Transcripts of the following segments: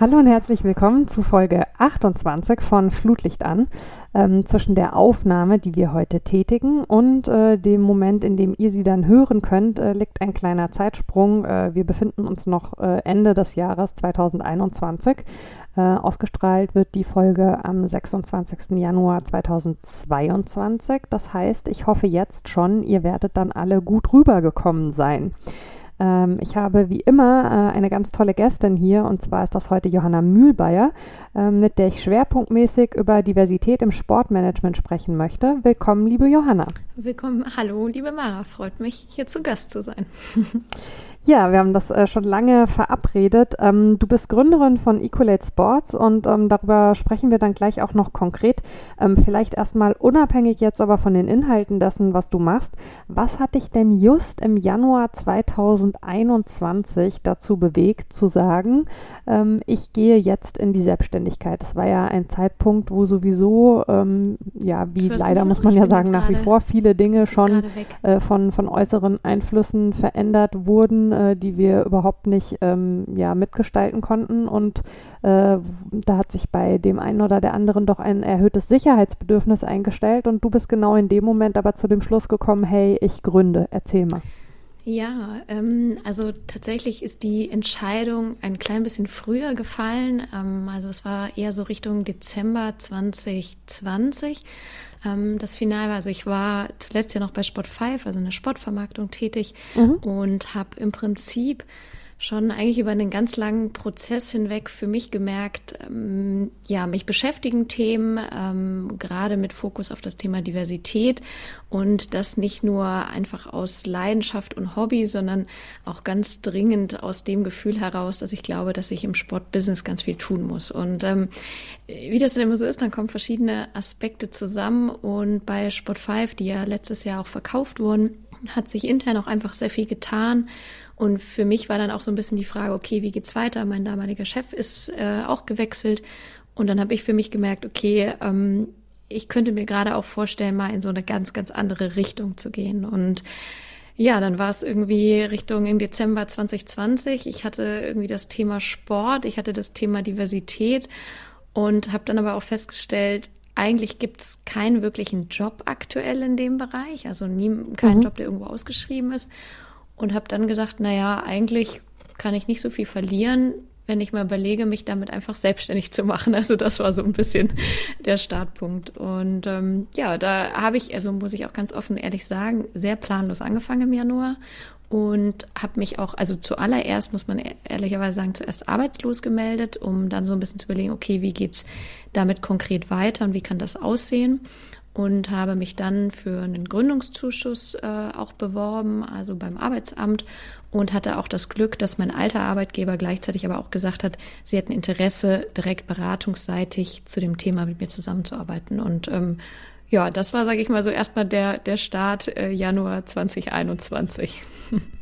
Hallo und herzlich willkommen zu Folge 28 von Flutlicht an. Ähm, zwischen der Aufnahme, die wir heute tätigen, und äh, dem Moment, in dem ihr sie dann hören könnt, äh, liegt ein kleiner Zeitsprung. Äh, wir befinden uns noch äh, Ende des Jahres 2021. Äh, ausgestrahlt wird die Folge am 26. Januar 2022. Das heißt, ich hoffe jetzt schon, ihr werdet dann alle gut rübergekommen sein. Ähm, ich habe wie immer äh, eine ganz tolle Gästin hier und zwar ist das heute Johanna Mühlbayer, äh, mit der ich schwerpunktmäßig über Diversität im Sportmanagement sprechen möchte. Willkommen, liebe Johanna. Willkommen, hallo, liebe Mara. Freut mich, hier zu Gast zu sein. Ja, wir haben das äh, schon lange verabredet. Ähm, du bist Gründerin von Equalate Sports und ähm, darüber sprechen wir dann gleich auch noch konkret. Ähm, vielleicht erstmal unabhängig jetzt aber von den Inhalten dessen, was du machst. Was hat dich denn just im Januar 2021 dazu bewegt, zu sagen, ähm, ich gehe jetzt in die Selbstständigkeit? Das war ja ein Zeitpunkt, wo sowieso, ähm, ja, wie Hörst leider muss man ja sagen, nach wie vor viele Dinge schon äh, von, von äußeren Einflüssen verändert wurden äh, die wir überhaupt nicht ähm, ja, mitgestalten konnten. Und äh, da hat sich bei dem einen oder der anderen doch ein erhöhtes Sicherheitsbedürfnis eingestellt. Und du bist genau in dem Moment aber zu dem Schluss gekommen, hey, ich gründe. Erzähl mal. Ja, ähm, also tatsächlich ist die Entscheidung ein klein bisschen früher gefallen. Ähm, also es war eher so Richtung Dezember 2020. Ähm, das Finale, also ich war zuletzt ja noch bei Sport 5, also in der Sportvermarktung tätig mhm. und habe im Prinzip schon eigentlich über einen ganz langen Prozess hinweg für mich gemerkt, ähm, ja, mich beschäftigen Themen, ähm, gerade mit Fokus auf das Thema Diversität und das nicht nur einfach aus Leidenschaft und Hobby, sondern auch ganz dringend aus dem Gefühl heraus, dass ich glaube, dass ich im Sportbusiness ganz viel tun muss. Und ähm, wie das denn immer so ist, dann kommen verschiedene Aspekte zusammen und bei Sport 5, die ja letztes Jahr auch verkauft wurden, hat sich intern auch einfach sehr viel getan und für mich war dann auch so ein bisschen die Frage, okay, wie geht's weiter? Mein damaliger Chef ist äh, auch gewechselt. Und dann habe ich für mich gemerkt, okay, ähm, ich könnte mir gerade auch vorstellen, mal in so eine ganz, ganz andere Richtung zu gehen. Und ja, dann war es irgendwie Richtung im Dezember 2020. Ich hatte irgendwie das Thema Sport, ich hatte das Thema Diversität und habe dann aber auch festgestellt, eigentlich gibt es keinen wirklichen Job aktuell in dem Bereich, also nie, keinen mhm. Job, der irgendwo ausgeschrieben ist und habe dann gesagt, naja, eigentlich kann ich nicht so viel verlieren, wenn ich mal überlege, mich damit einfach selbstständig zu machen. Also das war so ein bisschen der Startpunkt. Und ähm, ja, da habe ich, also muss ich auch ganz offen ehrlich sagen, sehr planlos angefangen im Januar und habe mich auch, also zuallererst muss man e-, ehrlicherweise sagen, zuerst arbeitslos gemeldet, um dann so ein bisschen zu überlegen, okay, wie geht's damit konkret weiter und wie kann das aussehen? und habe mich dann für einen Gründungszuschuss äh, auch beworben, also beim Arbeitsamt und hatte auch das Glück, dass mein alter Arbeitgeber gleichzeitig aber auch gesagt hat, sie hätten Interesse, direkt beratungsseitig zu dem Thema mit mir zusammenzuarbeiten. Und ähm, ja, das war, sage ich mal, so erstmal der, der Start äh, Januar 2021.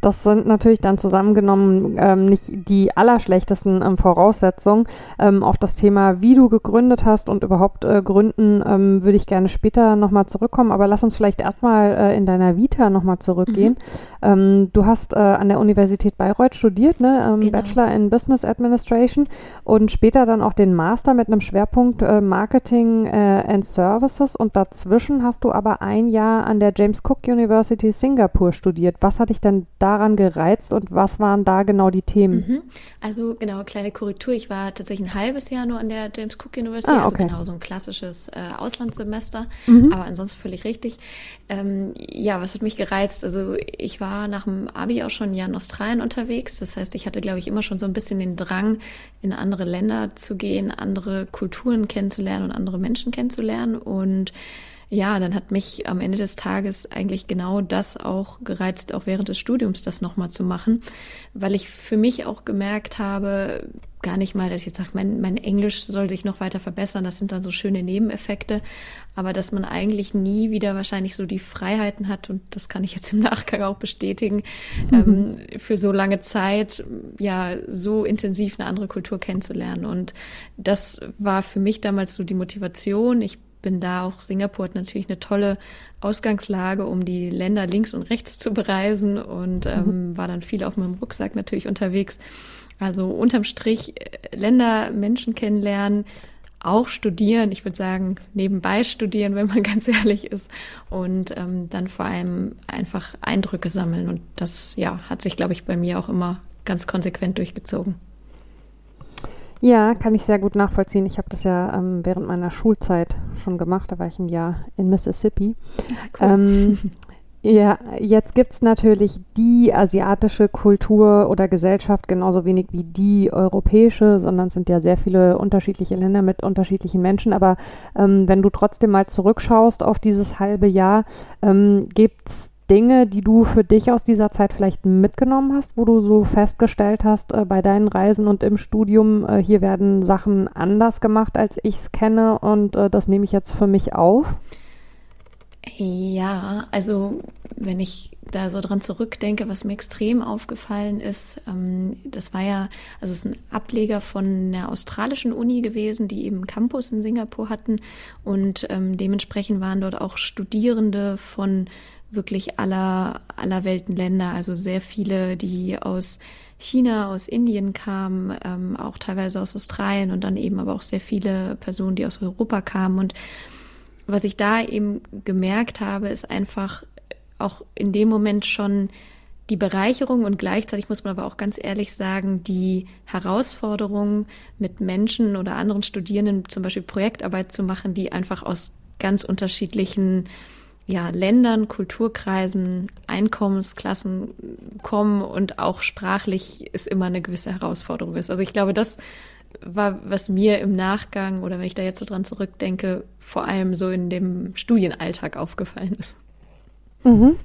Das sind natürlich dann zusammengenommen ähm, nicht die allerschlechtesten ähm, Voraussetzungen. Ähm, auf das Thema, wie du gegründet hast und überhaupt äh, gründen, ähm, würde ich gerne später nochmal zurückkommen. Aber lass uns vielleicht erstmal äh, in deiner Vita nochmal zurückgehen. Mhm. Ähm, du hast äh, an der Universität Bayreuth studiert, ne? Ähm, genau. Bachelor in Business Administration und später dann auch den Master mit einem Schwerpunkt äh, Marketing äh, and Services. Und dazwischen hast du aber ein Jahr an der James Cook University Singapur studiert. Was hat dich denn da daran gereizt und was waren da genau die Themen? Mhm. Also genau, kleine Korrektur. Ich war tatsächlich ein halbes Jahr nur an der James Cook University, ah, also okay. also genau so ein klassisches äh, Auslandssemester, mhm. aber ansonsten völlig richtig. Ähm, ja, was hat mich gereizt? Also ich war nach dem Abi auch schon ein Jahr in Australien unterwegs. Das heißt, ich hatte, glaube ich, immer schon so ein bisschen den Drang, in andere Länder zu gehen, andere Kulturen kennenzulernen und andere Menschen kennenzulernen und ja, dann hat mich am Ende des Tages eigentlich genau das auch gereizt, auch während des Studiums das nochmal zu machen, weil ich für mich auch gemerkt habe, gar nicht mal, dass ich jetzt sage, mein, mein Englisch soll sich noch weiter verbessern. Das sind dann so schöne Nebeneffekte. Aber dass man eigentlich nie wieder wahrscheinlich so die Freiheiten hat, und das kann ich jetzt im Nachgang auch bestätigen, mhm. ähm, für so lange Zeit ja so intensiv eine andere Kultur kennenzulernen. Und das war für mich damals so die Motivation. Ich bin da auch, Singapur hat natürlich eine tolle Ausgangslage, um die Länder links und rechts zu bereisen und ähm, mhm. war dann viel auf meinem Rucksack natürlich unterwegs. Also unterm Strich äh, Länder, Menschen kennenlernen, auch studieren, ich würde sagen, nebenbei studieren, wenn man ganz ehrlich ist, und ähm, dann vor allem einfach Eindrücke sammeln. Und das ja, hat sich, glaube ich, bei mir auch immer ganz konsequent durchgezogen. Ja, kann ich sehr gut nachvollziehen. Ich habe das ja ähm, während meiner Schulzeit schon gemacht. Da war ich ein Jahr in Mississippi. Ja, cool. ähm, ja, jetzt gibt es natürlich die asiatische Kultur oder Gesellschaft genauso wenig wie die europäische, sondern es sind ja sehr viele unterschiedliche Länder mit unterschiedlichen Menschen. Aber ähm, wenn du trotzdem mal zurückschaust auf dieses halbe Jahr, ähm, gibt es Dinge, die du für dich aus dieser Zeit vielleicht mitgenommen hast, wo du so festgestellt hast äh, bei deinen Reisen und im Studium, äh, hier werden Sachen anders gemacht, als ich es kenne und äh, das nehme ich jetzt für mich auf? Ja, also wenn ich da so dran zurückdenke, was mir extrem aufgefallen ist, ähm, das war ja, also es ist ein Ableger von der australischen Uni gewesen, die eben Campus in Singapur hatten und ähm, dementsprechend waren dort auch Studierende von wirklich aller, aller Weltenländer, also sehr viele, die aus China, aus Indien kamen, ähm, auch teilweise aus Australien und dann eben aber auch sehr viele Personen, die aus Europa kamen. Und was ich da eben gemerkt habe, ist einfach auch in dem Moment schon die Bereicherung und gleichzeitig muss man aber auch ganz ehrlich sagen, die Herausforderung mit Menschen oder anderen Studierenden zum Beispiel Projektarbeit zu machen, die einfach aus ganz unterschiedlichen ja, Ländern, Kulturkreisen, Einkommensklassen kommen und auch sprachlich ist immer eine gewisse Herausforderung ist. Also ich glaube, das war, was mir im Nachgang oder wenn ich da jetzt so dran zurückdenke, vor allem so in dem Studienalltag aufgefallen ist. Mhm.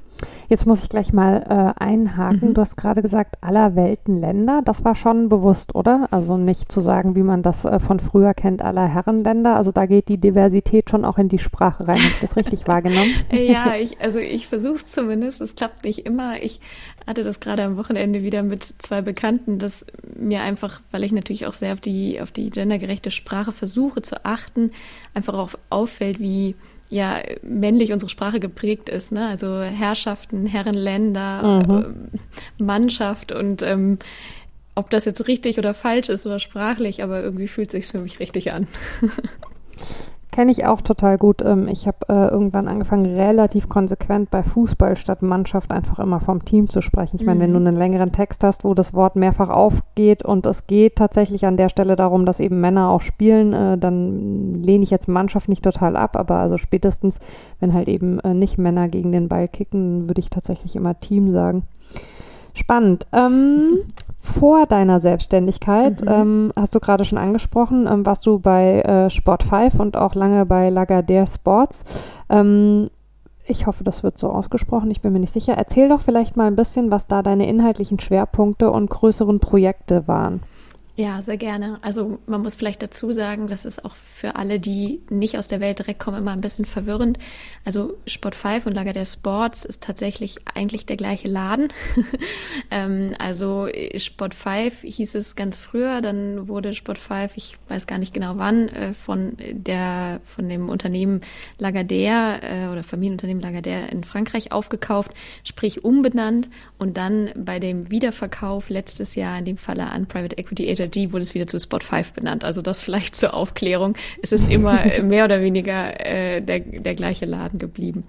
Jetzt muss ich gleich mal äh, einhaken. Mhm. Du hast gerade gesagt, aller Welten Länder. Das war schon bewusst, oder? Also nicht zu sagen, wie man das äh, von früher kennt, aller Herrenländer. Also da geht die Diversität schon auch in die Sprache rein. Habe ich das richtig wahrgenommen? ja, ich, also ich versuche es zumindest. Es klappt nicht immer. Ich hatte das gerade am Wochenende wieder mit zwei Bekannten, dass mir einfach, weil ich natürlich auch sehr auf die, auf die gendergerechte Sprache versuche zu achten, einfach auch auffällt, wie ja männlich unsere Sprache geprägt ist, ne? Also Herrschaften, Herrenländer, mhm. äh, Mannschaft und ähm, ob das jetzt richtig oder falsch ist oder sprachlich, aber irgendwie fühlt sich für mich richtig an. Kenne ich auch total gut. Ähm, ich habe äh, irgendwann angefangen, relativ konsequent bei Fußball statt Mannschaft einfach immer vom Team zu sprechen. Ich mhm. meine, wenn du mhm. einen längeren Text hast, wo das Wort mehrfach aufgeht und es geht tatsächlich an der Stelle darum, dass eben Männer auch spielen, äh, dann lehne ich jetzt Mannschaft nicht total ab, aber also spätestens, wenn halt eben äh, nicht Männer gegen den Ball kicken, würde ich tatsächlich immer Team sagen. Spannend. Ähm, vor deiner Selbstständigkeit, mhm. ähm, hast du gerade schon angesprochen, ähm, warst du bei äh, Sport 5 und auch lange bei Lagardère Sports. Ähm, ich hoffe, das wird so ausgesprochen, ich bin mir nicht sicher. Erzähl doch vielleicht mal ein bisschen, was da deine inhaltlichen Schwerpunkte und größeren Projekte waren. Ja, sehr gerne. Also man muss vielleicht dazu sagen, das ist auch für alle, die nicht aus der Welt direkt kommen, immer ein bisschen verwirrend. Also Sport 5 und Lager der Sports ist tatsächlich eigentlich der gleiche Laden. ähm, also Sport 5 hieß es ganz früher, dann wurde Sport 5, ich weiß gar nicht genau wann, äh, von der von dem Unternehmen Lagardère äh, oder Familienunternehmen Lagardère in Frankreich aufgekauft, sprich umbenannt und dann bei dem Wiederverkauf letztes Jahr in dem Falle an Private Equity Agent G wurde es wieder zu Spot 5 benannt. Also das vielleicht zur Aufklärung. Es ist immer mehr oder weniger äh, der, der gleiche Laden geblieben.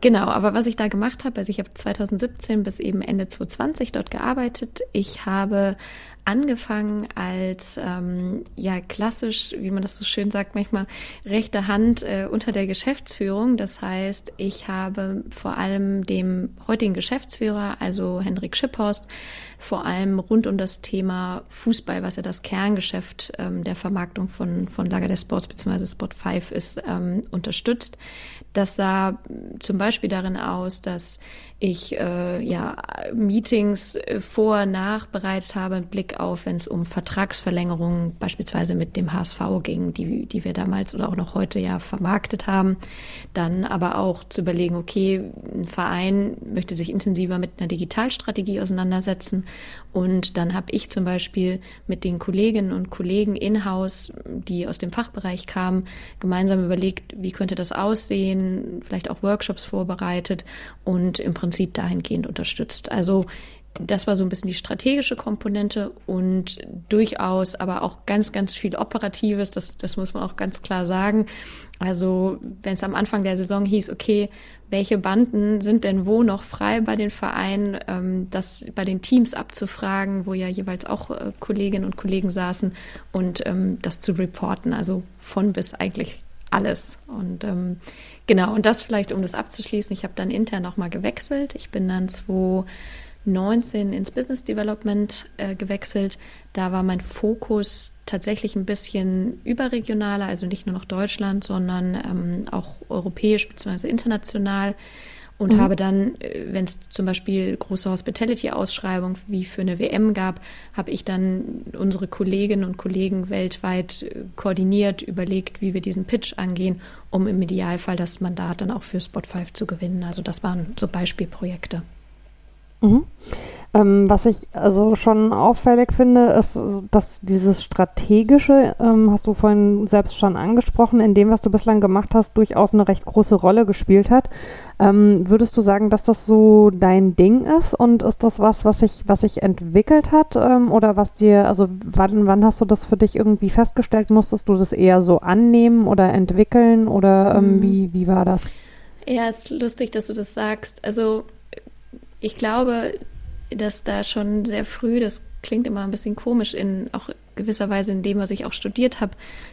Genau, aber was ich da gemacht habe, also ich habe 2017 bis eben Ende 2020 dort gearbeitet. Ich habe angefangen als ähm, ja klassisch, wie man das so schön sagt, manchmal rechte Hand äh, unter der Geschäftsführung. Das heißt, ich habe vor allem dem heutigen Geschäftsführer, also Hendrik Schipphorst, vor allem rund um das Thema Fußball, was ja das Kerngeschäft ähm, der Vermarktung von, von Lager der Sports bzw. Sport 5 ist, ähm, unterstützt. Das sah zum Beispiel darin aus, dass ich äh, ja Meetings äh, vor, nach bereitet habe, einen Blick auf, wenn es um Vertragsverlängerungen beispielsweise mit dem HSV ging, die, die wir damals oder auch noch heute ja vermarktet haben. Dann aber auch zu überlegen, okay, ein Verein möchte sich intensiver mit einer Digitalstrategie auseinandersetzen. Und dann habe ich zum Beispiel mit den Kolleginnen und Kollegen in-house, die aus dem Fachbereich kamen, gemeinsam überlegt, wie könnte das aussehen, vielleicht auch Workshops vorbereitet und im Prinzip dahingehend unterstützt. Also das war so ein bisschen die strategische Komponente und durchaus aber auch ganz, ganz viel Operatives, das, das muss man auch ganz klar sagen. Also wenn es am Anfang der Saison hieß, okay, welche Banden sind denn wo noch frei bei den Vereinen, ähm, das bei den Teams abzufragen, wo ja jeweils auch äh, Kolleginnen und Kollegen saßen und ähm, das zu reporten, also von bis eigentlich alles. Und ähm, genau, und das vielleicht, um das abzuschließen, ich habe dann intern nochmal gewechselt. Ich bin dann 2019 ins Business Development äh, gewechselt. Da war mein Fokus tatsächlich ein bisschen überregionaler, also nicht nur noch Deutschland, sondern ähm, auch europäisch bzw. international und mhm. habe dann, äh, wenn es zum Beispiel große Hospitality-Ausschreibungen wie für eine WM gab, habe ich dann unsere Kolleginnen und Kollegen weltweit äh, koordiniert, überlegt, wie wir diesen Pitch angehen, um im Idealfall das Mandat dann auch für Spot 5 zu gewinnen. Also das waren so Beispielprojekte. Mhm. Ähm, was ich also schon auffällig finde, ist, dass dieses strategische, ähm, hast du vorhin selbst schon angesprochen, in dem, was du bislang gemacht hast, durchaus eine recht große Rolle gespielt hat. Ähm, würdest du sagen, dass das so dein Ding ist und ist das was, was sich, was sich entwickelt hat ähm, oder was dir, also wann, wann hast du das für dich irgendwie festgestellt? Musstest du das eher so annehmen oder entwickeln oder ähm, mhm. wie, wie war das? Ja, es ist lustig, dass du das sagst. Also ich glaube, dass da schon sehr früh, das klingt immer ein bisschen komisch, in auch gewisser Weise in dem, was ich auch studiert habe,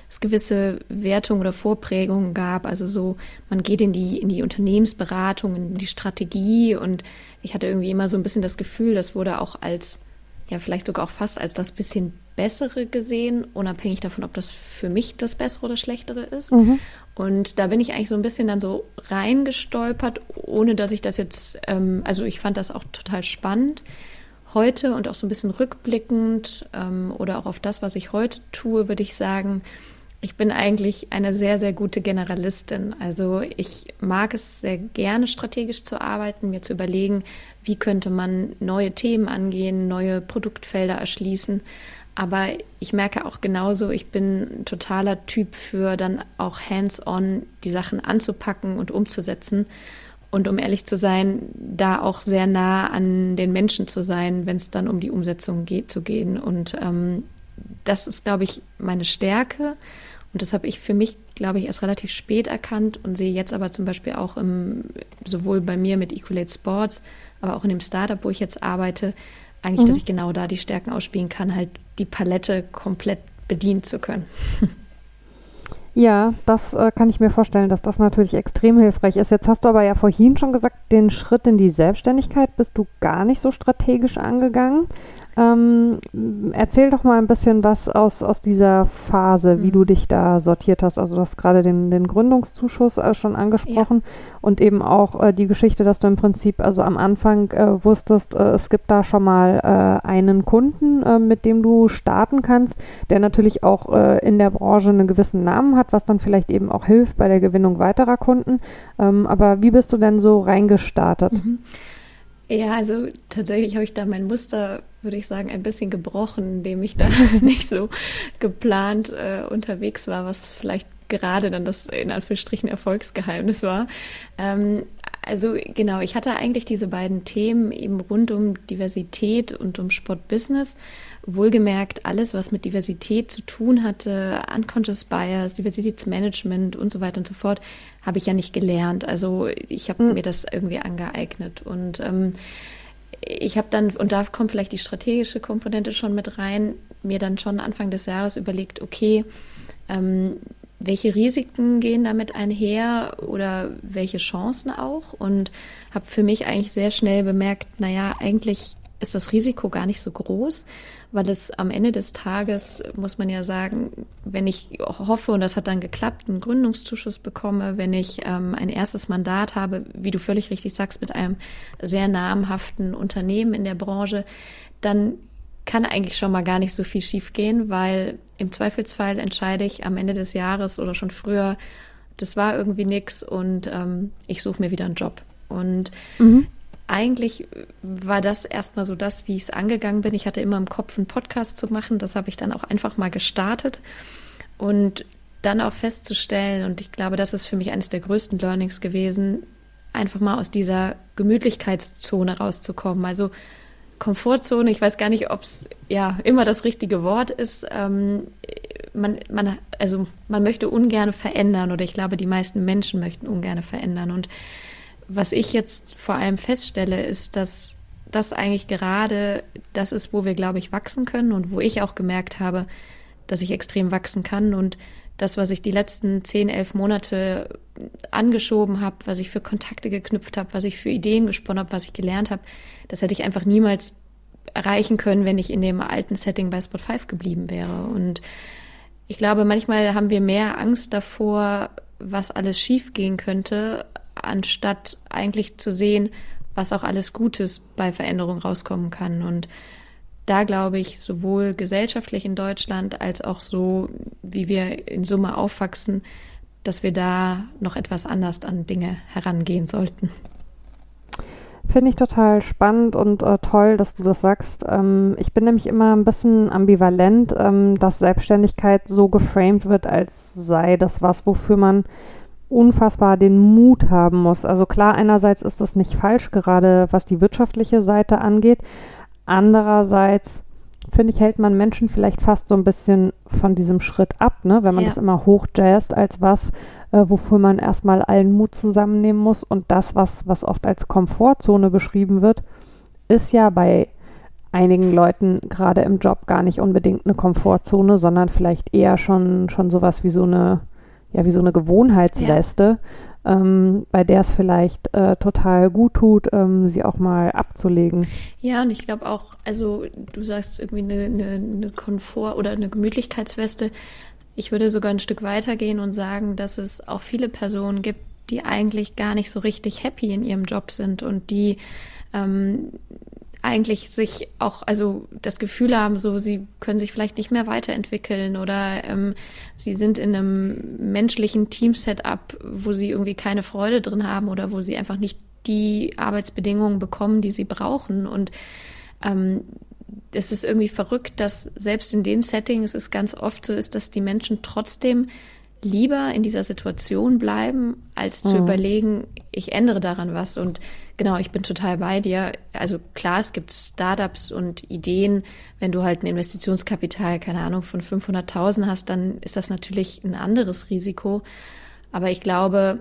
es gewisse Wertungen oder Vorprägungen gab. Also so, man geht in die, in die Unternehmensberatung, in die Strategie und ich hatte irgendwie immer so ein bisschen das Gefühl, das wurde auch als, ja, vielleicht sogar auch fast als das bisschen Bessere gesehen, unabhängig davon, ob das für mich das Bessere oder Schlechtere ist. Mhm. Und da bin ich eigentlich so ein bisschen dann so reingestolpert, ohne dass ich das jetzt, ähm, also ich fand das auch total spannend heute und auch so ein bisschen rückblickend ähm, oder auch auf das, was ich heute tue, würde ich sagen, ich bin eigentlich eine sehr, sehr gute Generalistin. Also ich mag es sehr gerne strategisch zu arbeiten, mir zu überlegen, wie könnte man neue Themen angehen, neue Produktfelder erschließen. Aber ich merke auch genauso, ich bin ein totaler Typ für dann auch hands-on die Sachen anzupacken und umzusetzen. Und um ehrlich zu sein, da auch sehr nah an den Menschen zu sein, wenn es dann um die Umsetzung geht, zu gehen. Und ähm, das ist, glaube ich, meine Stärke. Und das habe ich für mich, glaube ich, erst relativ spät erkannt und sehe jetzt aber zum Beispiel auch im, sowohl bei mir mit Equalate Sports, aber auch in dem Startup, wo ich jetzt arbeite, eigentlich, mhm. dass ich genau da die Stärken ausspielen kann, halt die Palette komplett bedienen zu können. Ja, das äh, kann ich mir vorstellen, dass das natürlich extrem hilfreich ist. Jetzt hast du aber ja vorhin schon gesagt, den Schritt in die Selbstständigkeit bist du gar nicht so strategisch angegangen. Ähm, erzähl doch mal ein bisschen was aus, aus dieser Phase, wie mhm. du dich da sortiert hast. Also du hast gerade den, den Gründungszuschuss äh, schon angesprochen ja. und eben auch äh, die Geschichte, dass du im Prinzip also am Anfang äh, wusstest, äh, es gibt da schon mal äh, einen Kunden, äh, mit dem du starten kannst, der natürlich auch in der Branche einen gewissen Namen hat, was dann vielleicht eben auch hilft bei der Gewinnung weiterer Kunden. Ähm, aber wie bist du denn so reingestartet? Mhm. Ja, also tatsächlich habe ich da mein Muster, würde ich sagen, ein bisschen gebrochen, indem ich da nicht so geplant äh, unterwegs war, was vielleicht gerade dann das in Anführungsstrichen Erfolgsgeheimnis war. Ähm, also genau, ich hatte eigentlich diese beiden Themen eben rund um Diversität und um Sportbusiness. Wohlgemerkt, alles, was mit Diversität zu tun hatte, Unconscious Bias, Diversitätsmanagement und so weiter und so fort, habe ich ja nicht gelernt. Also ich habe mhm. mir das irgendwie angeeignet. Und ähm, ich habe dann, und da kommt vielleicht die strategische Komponente schon mit rein, mir dann schon Anfang des Jahres überlegt, okay, ähm, welche Risiken gehen damit einher oder welche Chancen auch? Und habe für mich eigentlich sehr schnell bemerkt, naja, eigentlich ist das Risiko gar nicht so groß, weil es am Ende des Tages, muss man ja sagen, wenn ich hoffe, und das hat dann geklappt, einen Gründungszuschuss bekomme, wenn ich ähm, ein erstes Mandat habe, wie du völlig richtig sagst, mit einem sehr namhaften Unternehmen in der Branche, dann kann eigentlich schon mal gar nicht so viel schiefgehen, weil im Zweifelsfall entscheide ich am Ende des Jahres oder schon früher, das war irgendwie nix und ähm, ich suche mir wieder einen Job. Und mhm. Eigentlich war das erstmal so das, wie ich es angegangen bin. Ich hatte immer im Kopf, einen Podcast zu machen. Das habe ich dann auch einfach mal gestartet. Und dann auch festzustellen, und ich glaube, das ist für mich eines der größten Learnings gewesen, einfach mal aus dieser Gemütlichkeitszone rauszukommen. Also Komfortzone, ich weiß gar nicht, ob es ja immer das richtige Wort ist. Ähm, man, man, also man möchte ungern verändern oder ich glaube, die meisten Menschen möchten ungern verändern. Und was ich jetzt vor allem feststelle, ist, dass das eigentlich gerade das ist, wo wir, glaube ich, wachsen können und wo ich auch gemerkt habe, dass ich extrem wachsen kann und das, was ich die letzten zehn, elf Monate angeschoben habe, was ich für Kontakte geknüpft habe, was ich für Ideen gesponnen habe, was ich gelernt habe, das hätte ich einfach niemals erreichen können, wenn ich in dem alten Setting bei Spot 5 geblieben wäre. Und ich glaube, manchmal haben wir mehr Angst davor, was alles schiefgehen könnte, anstatt eigentlich zu sehen, was auch alles Gutes bei Veränderung rauskommen kann. Und da glaube ich, sowohl gesellschaftlich in Deutschland als auch so, wie wir in Summe aufwachsen, dass wir da noch etwas anders an Dinge herangehen sollten. Finde ich total spannend und äh, toll, dass du das sagst. Ähm, ich bin nämlich immer ein bisschen ambivalent, ähm, dass Selbstständigkeit so geframed wird, als sei das was, wofür man unfassbar den Mut haben muss. Also klar, einerseits ist das nicht falsch, gerade was die wirtschaftliche Seite angeht. Andererseits finde ich, hält man Menschen vielleicht fast so ein bisschen von diesem Schritt ab, ne? wenn man ja. das immer hochjazzt als was, äh, wofür man erstmal allen Mut zusammennehmen muss. Und das, was, was oft als Komfortzone beschrieben wird, ist ja bei einigen Leuten gerade im Job gar nicht unbedingt eine Komfortzone, sondern vielleicht eher schon, schon sowas wie so eine, ja, wie so eine Gewohnheitsweste, ähm, bei der es vielleicht äh, total gut tut, ähm, sie auch mal abzulegen. Ja, und ich glaube auch, also du sagst irgendwie eine, eine, eine Komfort- oder eine Gemütlichkeitsweste. Ich würde sogar ein Stück weitergehen und sagen, dass es auch viele Personen gibt, die eigentlich gar nicht so richtig happy in ihrem Job sind und die ähm, eigentlich sich auch, also das Gefühl haben, so sie können sich vielleicht nicht mehr weiterentwickeln oder ähm, sie sind in einem menschlichen Team-Setup, wo sie irgendwie keine Freude drin haben oder wo sie einfach nicht die Arbeitsbedingungen bekommen, die sie brauchen. Und ähm, es ist irgendwie verrückt, dass selbst in den Settings es ganz oft so ist, dass die Menschen trotzdem lieber in dieser Situation bleiben, als zu mhm. überlegen, ich ändere daran was. Und genau, ich bin total bei dir. Also klar, es gibt Startups und Ideen. Wenn du halt ein Investitionskapital, keine Ahnung, von 500.000 hast, dann ist das natürlich ein anderes Risiko. Aber ich glaube,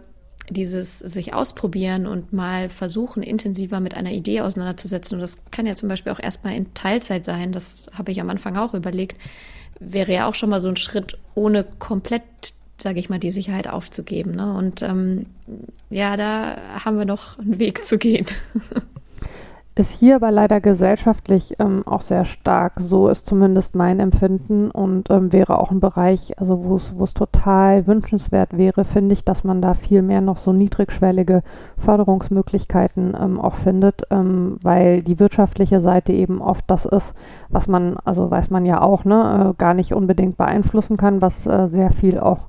dieses sich ausprobieren und mal versuchen, intensiver mit einer Idee auseinanderzusetzen. Und das kann ja zum Beispiel auch erstmal in Teilzeit sein. Das habe ich am Anfang auch überlegt. Wäre ja auch schon mal so ein Schritt, ohne komplett sage ich mal, die Sicherheit aufzugeben. Ne? Und ähm, ja, da haben wir noch einen Weg zu gehen. Ist hier aber leider gesellschaftlich ähm, auch sehr stark. So ist zumindest mein Empfinden und ähm, wäre auch ein Bereich, also wo es total wünschenswert wäre, finde ich, dass man da viel mehr noch so niedrigschwellige Förderungsmöglichkeiten ähm, auch findet, ähm, weil die wirtschaftliche Seite eben oft das ist, was man, also weiß man ja auch, ne, äh, gar nicht unbedingt beeinflussen kann, was äh, sehr viel auch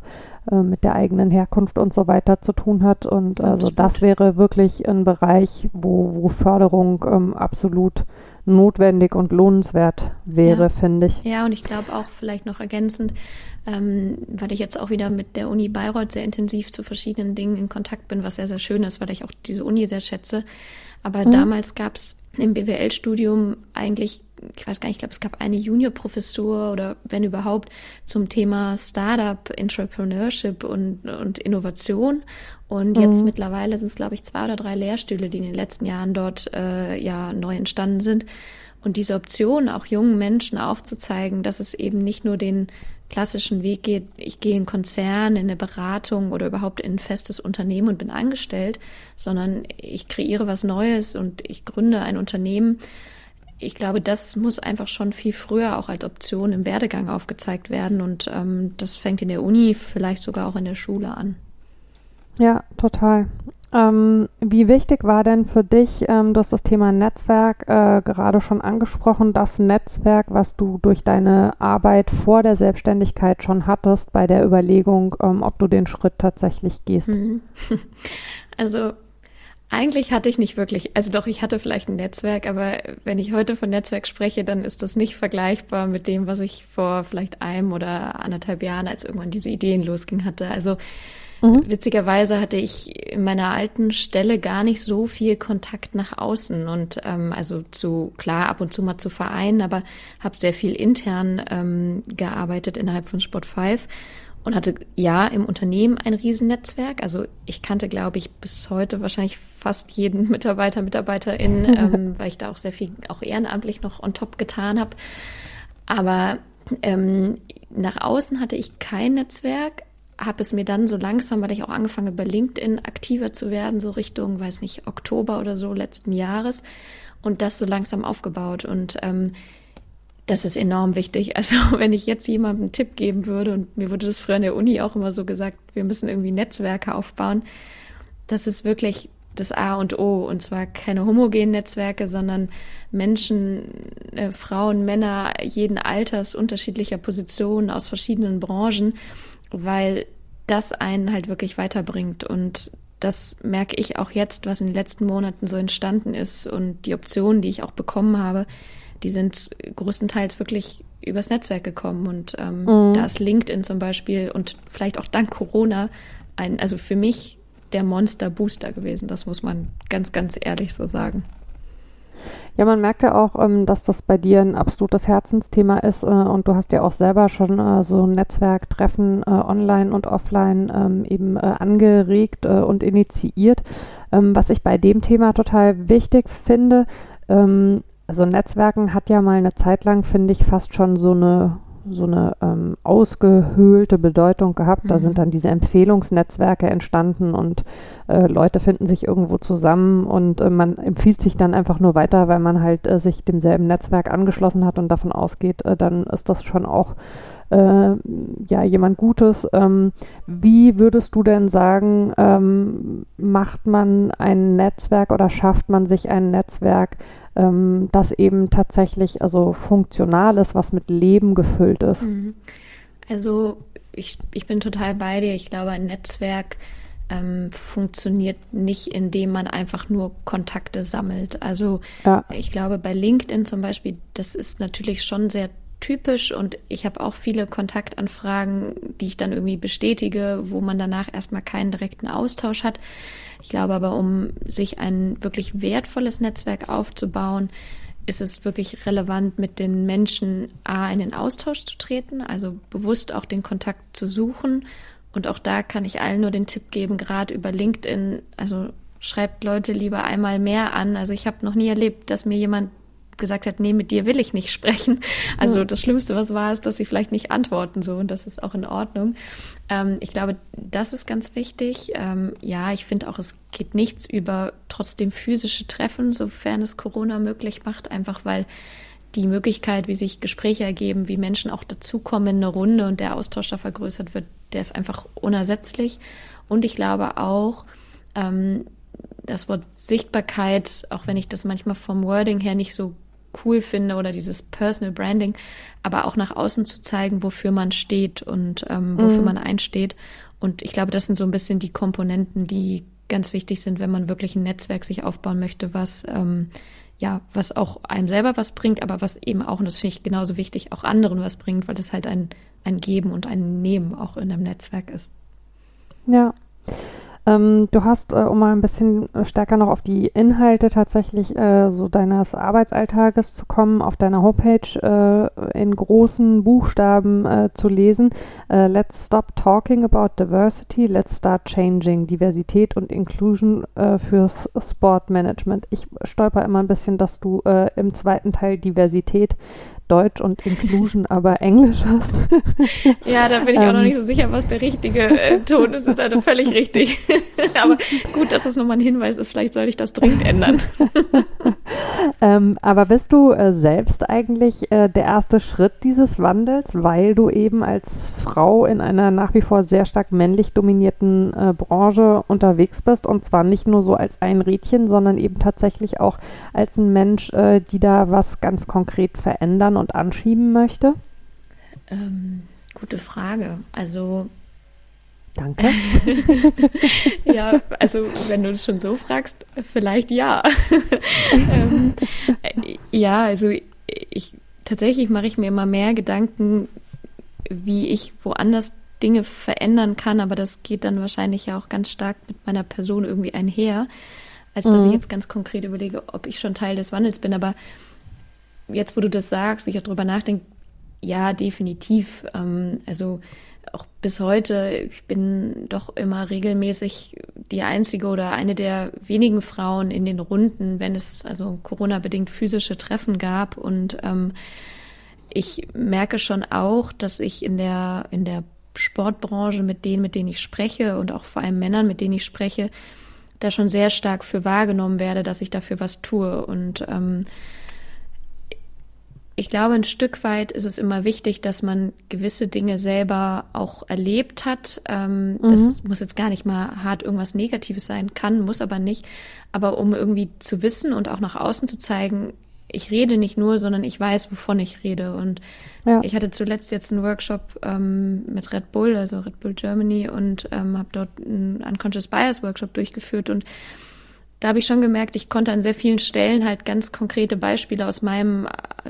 äh, mit der eigenen Herkunft und so weiter zu tun hat. Und also absolut. das wäre wirklich ein Bereich, wo, wo Förderung ähm, absolut notwendig und lohnenswert wäre, ja. finde ich. Ja, und ich glaube auch vielleicht noch ergänzend, ähm, weil ich jetzt auch wieder mit der Uni Bayreuth sehr intensiv zu verschiedenen Dingen in Kontakt bin, was sehr, sehr schön ist, weil ich auch diese Uni sehr schätze. Aber mhm. damals gab es im BWL-Studium eigentlich ich weiß gar nicht, ich glaube, es gab eine Junior-Professur oder wenn überhaupt zum Thema Startup, Entrepreneurship und, und Innovation. Und mhm. jetzt mittlerweile sind es, glaube ich, zwei oder drei Lehrstühle, die in den letzten Jahren dort äh, ja neu entstanden sind. Und diese Option, auch jungen Menschen aufzuzeigen, dass es eben nicht nur den klassischen Weg geht, ich gehe in Konzern, in eine Beratung oder überhaupt in ein festes Unternehmen und bin angestellt, sondern ich kreiere was Neues und ich gründe ein Unternehmen ich glaube, das muss einfach schon viel früher auch als Option im Werdegang aufgezeigt werden und ähm, das fängt in der Uni, vielleicht sogar auch in der Schule an. Ja, total. Ähm, wie wichtig war denn für dich, ähm, du hast das Thema Netzwerk äh, gerade schon angesprochen, das Netzwerk, was du durch deine Arbeit vor der Selbstständigkeit schon hattest, bei der Überlegung, ähm, ob du den Schritt tatsächlich gehst? Mhm. Also eigentlich hatte ich nicht wirklich, also doch, ich hatte vielleicht ein Netzwerk, aber wenn ich heute von Netzwerk spreche, dann ist das nicht vergleichbar mit dem, was ich vor vielleicht einem oder anderthalb Jahren, als irgendwann diese Ideen losging, hatte. Also Mhm. Witzigerweise hatte ich in meiner alten Stelle gar nicht so viel Kontakt nach außen und ähm, also zu klar ab und zu mal zu Vereinen, aber habe sehr viel intern ähm, gearbeitet innerhalb von Sport 5 und hatte ja im Unternehmen ein Riesennetzwerk. Also ich kannte, glaube ich, bis heute wahrscheinlich fast jeden Mitarbeiter, Mitarbeiterin, ähm, weil ich da auch sehr viel auch ehrenamtlich noch on top getan habe. Aber ähm, nach außen hatte ich kein Netzwerk, habe es mir dann so langsam, weil ich auch angefangen habe, bei LinkedIn aktiver zu werden, so Richtung, weiß nicht, Oktober oder so letzten Jahres und das so langsam aufgebaut. Und ähm, das ist enorm wichtig. Also wenn ich jetzt jemandem einen Tipp geben würde, und mir wurde das früher in der Uni auch immer so gesagt, wir müssen irgendwie Netzwerke aufbauen, das ist wirklich das A und O. Und zwar keine homogenen Netzwerke, sondern Menschen, äh, Frauen, Männer jeden Alters, unterschiedlicher Positionen aus verschiedenen Branchen weil das einen halt wirklich weiterbringt. Und das merke ich auch jetzt, was in den letzten Monaten so entstanden ist und die Optionen, die ich auch bekommen habe, die sind größtenteils wirklich übers Netzwerk gekommen. Und ähm, mhm. da ist LinkedIn zum Beispiel und vielleicht auch dank Corona ein, also für mich der Monster Booster gewesen. Das muss man ganz, ganz ehrlich so sagen. Ja, man merkt ja auch, ähm, dass das bei dir ein absolutes Herzensthema ist äh, und du hast ja auch selber schon äh, so Netzwerktreffen äh, online und offline ähm, eben angeregt und initiiert. Ähm, was ich bei dem Thema total wichtig finde, also Netzwerken hat ja mal eine Zeit lang, finde ich, fast schon so eine so eine ähm, ausgehöhlte Bedeutung gehabt. Mhm. Da sind dann diese Empfehlungsnetzwerke entstanden und äh, Leute finden sich irgendwo zusammen und äh, man empfiehlt sich dann einfach nur weiter, weil man halt äh, sich demselben Netzwerk angeschlossen hat und davon ausgeht, äh, dann ist das schon auch äh, ja jemand Gutes. Ähm, wie würdest du denn sagen, ähm, macht man ein Netzwerk oder schafft man sich ein Netzwerk, ähm, das eben tatsächlich also funktional ist, was mit Leben gefüllt ist? Mhm. Also ich, ich bin total bei dir. Ich glaube, ein Netzwerk ähm, funktioniert nicht, indem man einfach nur Kontakte sammelt. Also ja. ich glaube, bei LinkedIn zum Beispiel, das ist natürlich schon sehr typisch und ich habe auch viele Kontaktanfragen, die ich dann irgendwie bestätige, wo man danach erstmal keinen direkten Austausch hat. Ich glaube aber, um sich ein wirklich wertvolles Netzwerk aufzubauen, ist es wirklich relevant, mit den Menschen A in den Austausch zu treten, also bewusst auch den Kontakt zu suchen. Und auch da kann ich allen nur den Tipp geben, gerade über LinkedIn, also schreibt Leute lieber einmal mehr an. Also ich habe noch nie erlebt, dass mir jemand gesagt hat, nee, mit dir will ich nicht sprechen. Also das Schlimmste, was war, ist, dass sie vielleicht nicht antworten so und das ist auch in Ordnung. Ähm, ich glaube, das ist ganz wichtig. Ähm, ja, ich finde auch, es geht nichts über trotzdem physische Treffen, sofern es Corona möglich macht, einfach weil die Möglichkeit, wie sich Gespräche ergeben, wie Menschen auch dazukommen in eine Runde und der Austausch da vergrößert wird, der ist einfach unersetzlich. Und ich glaube auch, ähm, das Wort Sichtbarkeit, auch wenn ich das manchmal vom Wording her nicht so cool finde oder dieses Personal Branding, aber auch nach außen zu zeigen, wofür man steht und ähm, wofür mhm. man einsteht. Und ich glaube, das sind so ein bisschen die Komponenten, die ganz wichtig sind, wenn man wirklich ein Netzwerk sich aufbauen möchte, was ähm, ja, was auch einem selber was bringt, aber was eben auch, und das finde ich genauso wichtig, auch anderen was bringt, weil das halt ein, ein Geben und ein Nehmen auch in einem Netzwerk ist. Ja. Ähm, du hast, äh, um mal ein bisschen stärker noch auf die Inhalte tatsächlich äh, so deines Arbeitsalltages zu kommen, auf deiner Homepage äh, in großen Buchstaben äh, zu lesen. Äh, let's stop talking about diversity, let's start changing. Diversität und Inclusion äh, fürs Sportmanagement. Ich stolper immer ein bisschen, dass du im zweiten Teil Diversität Deutsch und Inclusion aber Englisch hast. ja, da bin ich auch noch ähm. nicht so sicher, was der richtige äh, Ton ist. Das ist also völlig richtig. aber gut, dass das nochmal ein Hinweis ist. Vielleicht sollte ich das dringend ändern. ähm, aber bist du äh, selbst eigentlich äh, der erste Schritt dieses Wandels, weil du eben als Frau in einer nach wie vor sehr stark männlich dominierten äh, Branche unterwegs bist und zwar nicht nur so als ein Rädchen, sondern eben tatsächlich auch als ein Mensch, äh, die da was ganz konkret verändern und anschieben möchte? Ähm, gute Frage. Also Danke. ja, also wenn du es schon so fragst, vielleicht ja. ähm, ja, also ich tatsächlich mache ich mir immer mehr Gedanken, wie ich woanders Dinge verändern kann, aber das geht dann wahrscheinlich ja auch ganz stark mit meiner Person irgendwie einher, als dass mhm. ich jetzt ganz konkret überlege, ob ich schon Teil des Wandels bin. Aber jetzt, wo du das sagst, ich auch drüber nachdenke, ja, definitiv. Ähm, also auch bis heute, ich bin doch immer regelmäßig die einzige oder eine der wenigen Frauen in den Runden, wenn es also Corona-bedingt physische Treffen gab. Und ähm, ich merke schon auch, dass ich in der, in der Sportbranche mit denen, mit denen ich spreche und auch vor allem Männern, mit denen ich spreche, da schon sehr stark für wahrgenommen werde, dass ich dafür was tue. Und ähm, ich glaube, ein Stück weit ist es immer wichtig, dass man gewisse Dinge selber auch erlebt hat. Ähm, mhm. Das muss jetzt gar nicht mal hart irgendwas Negatives sein, kann, muss aber nicht. Aber um irgendwie zu wissen und auch nach außen zu zeigen, ich rede nicht nur, sondern ich weiß, wovon ich rede. Und ja. ich hatte zuletzt jetzt einen Workshop ähm, mit Red Bull, also Red Bull Germany, und ähm, habe dort einen Unconscious Bias Workshop durchgeführt und da habe ich schon gemerkt, ich konnte an sehr vielen Stellen halt ganz konkrete Beispiele aus meinem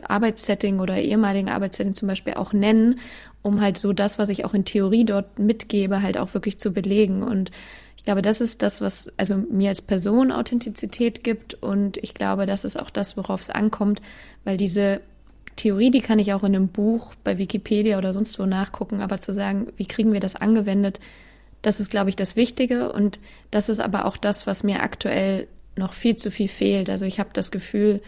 Arbeitssetting oder ehemaligen Arbeitssetting zum Beispiel auch nennen, um halt so das, was ich auch in Theorie dort mitgebe, halt auch wirklich zu belegen. Und ich glaube, das ist das, was also mir als Person Authentizität gibt. Und ich glaube, das ist auch das, worauf es ankommt, weil diese Theorie, die kann ich auch in einem Buch bei Wikipedia oder sonst wo nachgucken, aber zu sagen, wie kriegen wir das angewendet, das ist, glaube ich, das Wichtige und das ist aber auch das, was mir aktuell noch viel zu viel fehlt. Also ich habe das Gefühl,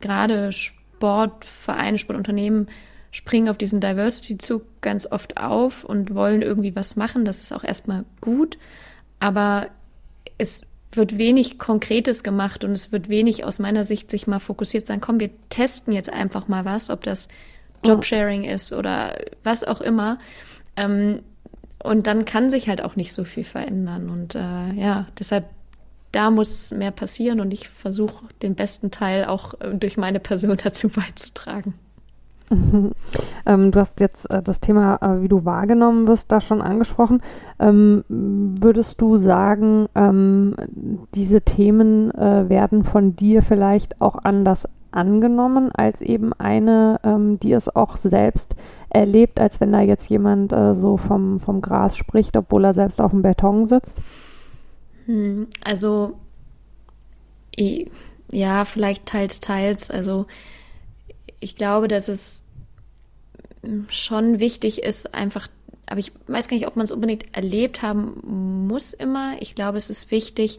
gerade Sportvereine, Sportunternehmen springen auf diesen Diversity-Zug ganz oft auf und wollen irgendwie was machen. Das ist auch erstmal gut, aber es wird wenig Konkretes gemacht und es wird wenig aus meiner Sicht sich mal fokussiert sein, komm, wir testen jetzt einfach mal was, ob das Jobsharing ist oder was auch immer. Ähm, und dann kann sich halt auch nicht so viel verändern. Und äh, ja, deshalb, da muss mehr passieren und ich versuche den besten Teil auch äh, durch meine Person dazu beizutragen. Ähm, du hast jetzt äh, das Thema, äh, wie du wahrgenommen wirst, da schon angesprochen. Ähm, würdest du sagen, ähm, diese Themen äh, werden von dir vielleicht auch anders angenommen als eben eine, ähm, die es auch selbst erlebt, als wenn da jetzt jemand äh, so vom, vom Gras spricht, obwohl er selbst auf dem Beton sitzt? Hm, also ja, vielleicht teils, teils. Also ich glaube, dass es schon wichtig ist, einfach, aber ich weiß gar nicht, ob man es unbedingt erlebt haben muss immer. Ich glaube, es ist wichtig,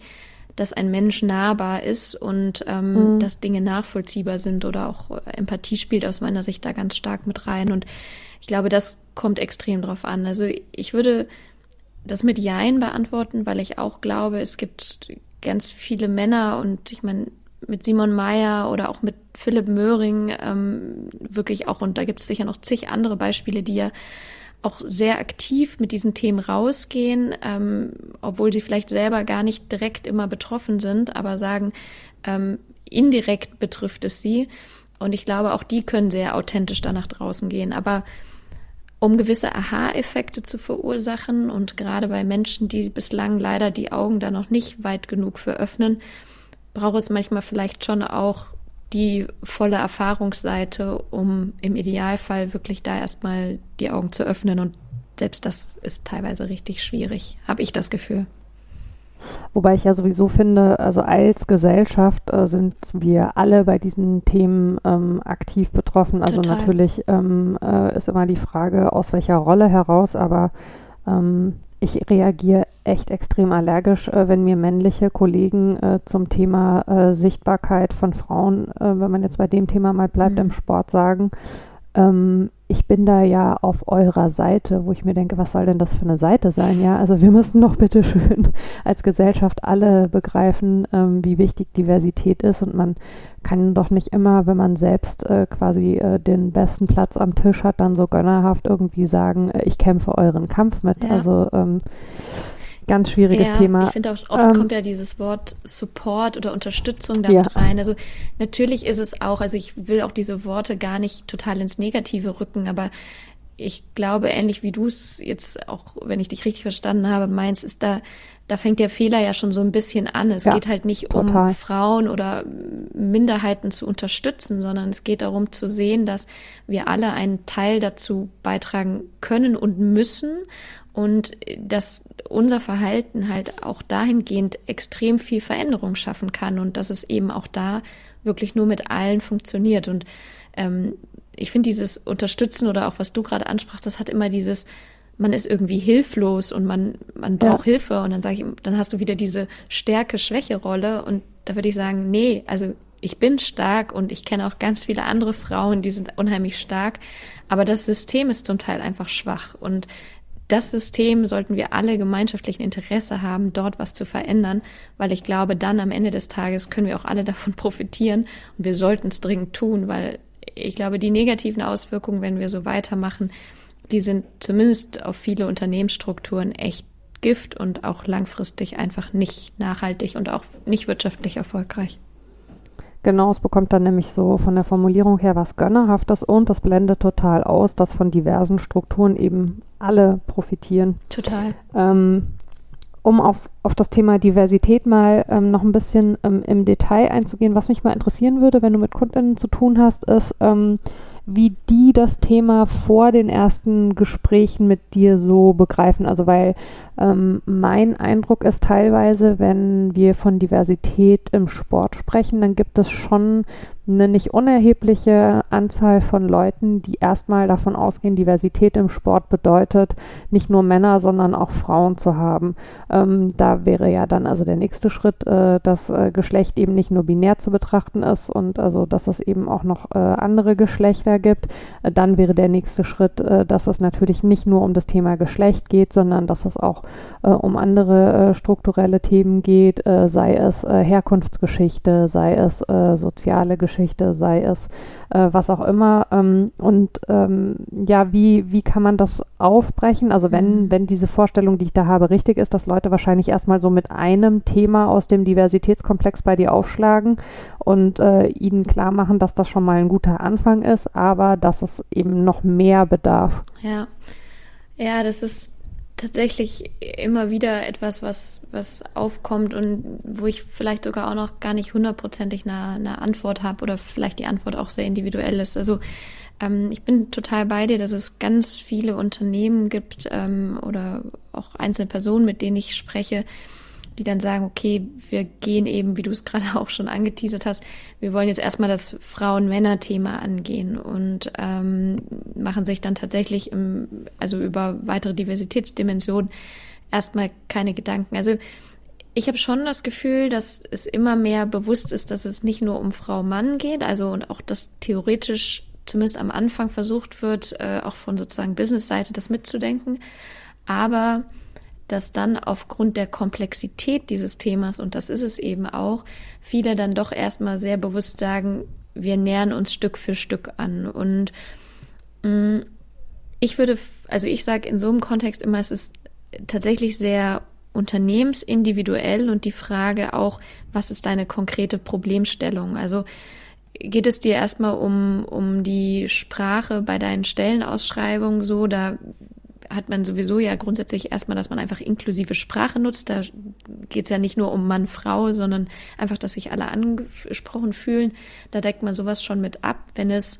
dass ein Mensch nahbar ist und ähm, mhm. dass Dinge nachvollziehbar sind oder auch Empathie spielt aus meiner Sicht da ganz stark mit rein. Und ich glaube, das kommt extrem drauf an. Also ich würde das mit Jein beantworten, weil ich auch glaube, es gibt ganz viele Männer und ich meine, mit Simon Meyer oder auch mit Philipp Möhring ähm, wirklich auch, und da gibt es sicher noch zig andere Beispiele, die ja auch sehr aktiv mit diesen Themen rausgehen, ähm, obwohl sie vielleicht selber gar nicht direkt immer betroffen sind, aber sagen, ähm, indirekt betrifft es sie. Und ich glaube, auch die können sehr authentisch da nach draußen gehen. Aber um gewisse Aha-Effekte zu verursachen und gerade bei Menschen, die bislang leider die Augen da noch nicht weit genug für öffnen, braucht es manchmal vielleicht schon auch die volle Erfahrungsseite, um im Idealfall wirklich da erstmal die Augen zu öffnen. Und selbst das ist teilweise richtig schwierig, habe ich das Gefühl. Wobei ich ja sowieso finde, also als Gesellschaft äh, sind wir alle bei diesen Themen ähm, aktiv betroffen. Also Total. natürlich ähm, äh, ist immer die Frage, aus welcher Rolle heraus, aber ähm, ich reagiere echt extrem allergisch, äh, wenn mir männliche Kollegen äh, zum Thema äh, Sichtbarkeit von Frauen, äh, wenn man jetzt bei dem Thema mal bleibt, mhm. im Sport sagen, ähm, ich bin da ja auf eurer Seite, wo ich mir denke, was soll denn das für eine Seite sein? Ja, also wir müssen doch bitte schön als Gesellschaft alle begreifen, ähm, wie wichtig Diversität ist und man kann doch nicht immer, wenn man selbst äh, quasi äh, den besten Platz am Tisch hat, dann so gönnerhaft irgendwie sagen, äh, ich kämpfe euren Kampf mit. Ja. Also ähm, ganz schwieriges ja, Thema. Ich finde auch oft ähm, kommt ja dieses Wort Support oder Unterstützung damit ja. rein. Also natürlich ist es auch, also ich will auch diese Worte gar nicht total ins Negative rücken, aber ich glaube, ähnlich wie du es jetzt auch, wenn ich dich richtig verstanden habe, meinst, ist da, da fängt der Fehler ja schon so ein bisschen an. Es ja, geht halt nicht total. um Frauen oder Minderheiten zu unterstützen, sondern es geht darum zu sehen, dass wir alle einen Teil dazu beitragen können und müssen und dass unser Verhalten halt auch dahingehend extrem viel Veränderung schaffen kann und dass es eben auch da wirklich nur mit allen funktioniert. Und ähm, ich finde dieses Unterstützen oder auch was du gerade ansprachst, das hat immer dieses, man ist irgendwie hilflos und man, man braucht ja. Hilfe und dann sage ich, dann hast du wieder diese Stärke-Schwäche-Rolle und da würde ich sagen, nee, also ich bin stark und ich kenne auch ganz viele andere Frauen, die sind unheimlich stark, aber das System ist zum Teil einfach schwach und das System sollten wir alle gemeinschaftlichen Interesse haben, dort was zu verändern, weil ich glaube, dann am Ende des Tages können wir auch alle davon profitieren und wir sollten es dringend tun, weil ich glaube, die negativen Auswirkungen, wenn wir so weitermachen, die sind zumindest auf viele Unternehmensstrukturen echt Gift und auch langfristig einfach nicht nachhaltig und auch nicht wirtschaftlich erfolgreich. Genau, es bekommt dann nämlich so von der Formulierung her was Gönnerhaftes und das blendet total aus, dass von diversen Strukturen eben alle profitieren. Total. Ähm, um auf, auf das Thema Diversität mal ähm, noch ein bisschen ähm, im Detail einzugehen, was mich mal interessieren würde, wenn du mit Kundinnen zu tun hast, ist, ähm, wie die das Thema vor den ersten Gesprächen mit dir so begreifen. Also weil ähm, mein Eindruck ist teilweise, wenn wir von Diversität im Sport sprechen, dann gibt es schon eine nicht unerhebliche Anzahl von Leuten, die erstmal davon ausgehen, Diversität im Sport bedeutet, nicht nur Männer, sondern auch Frauen zu haben. Ähm, da wäre ja dann also der nächste Schritt, äh, dass äh, Geschlecht eben nicht nur binär zu betrachten ist und also, dass es eben auch noch äh, andere Geschlechter gibt. Äh, dann wäre der nächste Schritt, äh, dass es natürlich nicht nur um das Thema Geschlecht geht, sondern dass es auch äh, um andere strukturelle Themen geht, sei es Herkunftsgeschichte, sei es soziale Geschichte sei es was auch immer. Ähm, und ähm, ja, wie, wie kann man das aufbrechen? Also wenn, mhm. wenn diese Vorstellung, die ich da habe, richtig ist, dass Leute wahrscheinlich erstmal so mit einem Thema aus dem Diversitätskomplex bei dir aufschlagen und äh, ihnen klar machen, dass das schon mal ein guter Anfang ist, aber dass es eben noch mehr bedarf. Ja. Ja, das ist tatsächlich immer wieder etwas, was, was aufkommt und wo ich vielleicht sogar auch noch gar nicht hundertprozentig eine, eine Antwort habe oder vielleicht die Antwort auch sehr individuell ist. Also ähm, ich bin total bei dir, dass es ganz viele Unternehmen gibt ähm, oder auch einzelne Personen, mit denen ich spreche, die dann sagen, okay, wir gehen eben, wie du es gerade auch schon angeteasert hast, wir wollen jetzt erstmal das Frauen-Männer-Thema angehen und ähm, machen sich dann tatsächlich im, also über weitere Diversitätsdimensionen erstmal keine Gedanken. Also ich habe schon das Gefühl, dass es immer mehr bewusst ist, dass es nicht nur um Frau-Mann geht, also und auch dass theoretisch zumindest am Anfang versucht wird, äh, auch von sozusagen Business-Seite das mitzudenken. Aber dass dann aufgrund der Komplexität dieses Themas, und das ist es eben auch, viele dann doch erstmal sehr bewusst sagen, wir nähern uns Stück für Stück an. Und mh, mm, ich würde, also ich sage in so einem Kontext immer, es ist tatsächlich sehr unternehmensindividuell und die Frage auch, was ist deine konkrete Problemstellung? Also geht es dir erstmal um, um die Sprache bei deinen Stellenausschreibungen so, da hat man sowieso ja grundsätzlich erstmal, dass man einfach inklusive Sprache nutzt. Da geht es ja nicht nur um Mann, Frau, sondern einfach, dass sich alle angesprochen fühlen. Da deckt man sowas schon mit ab, wenn es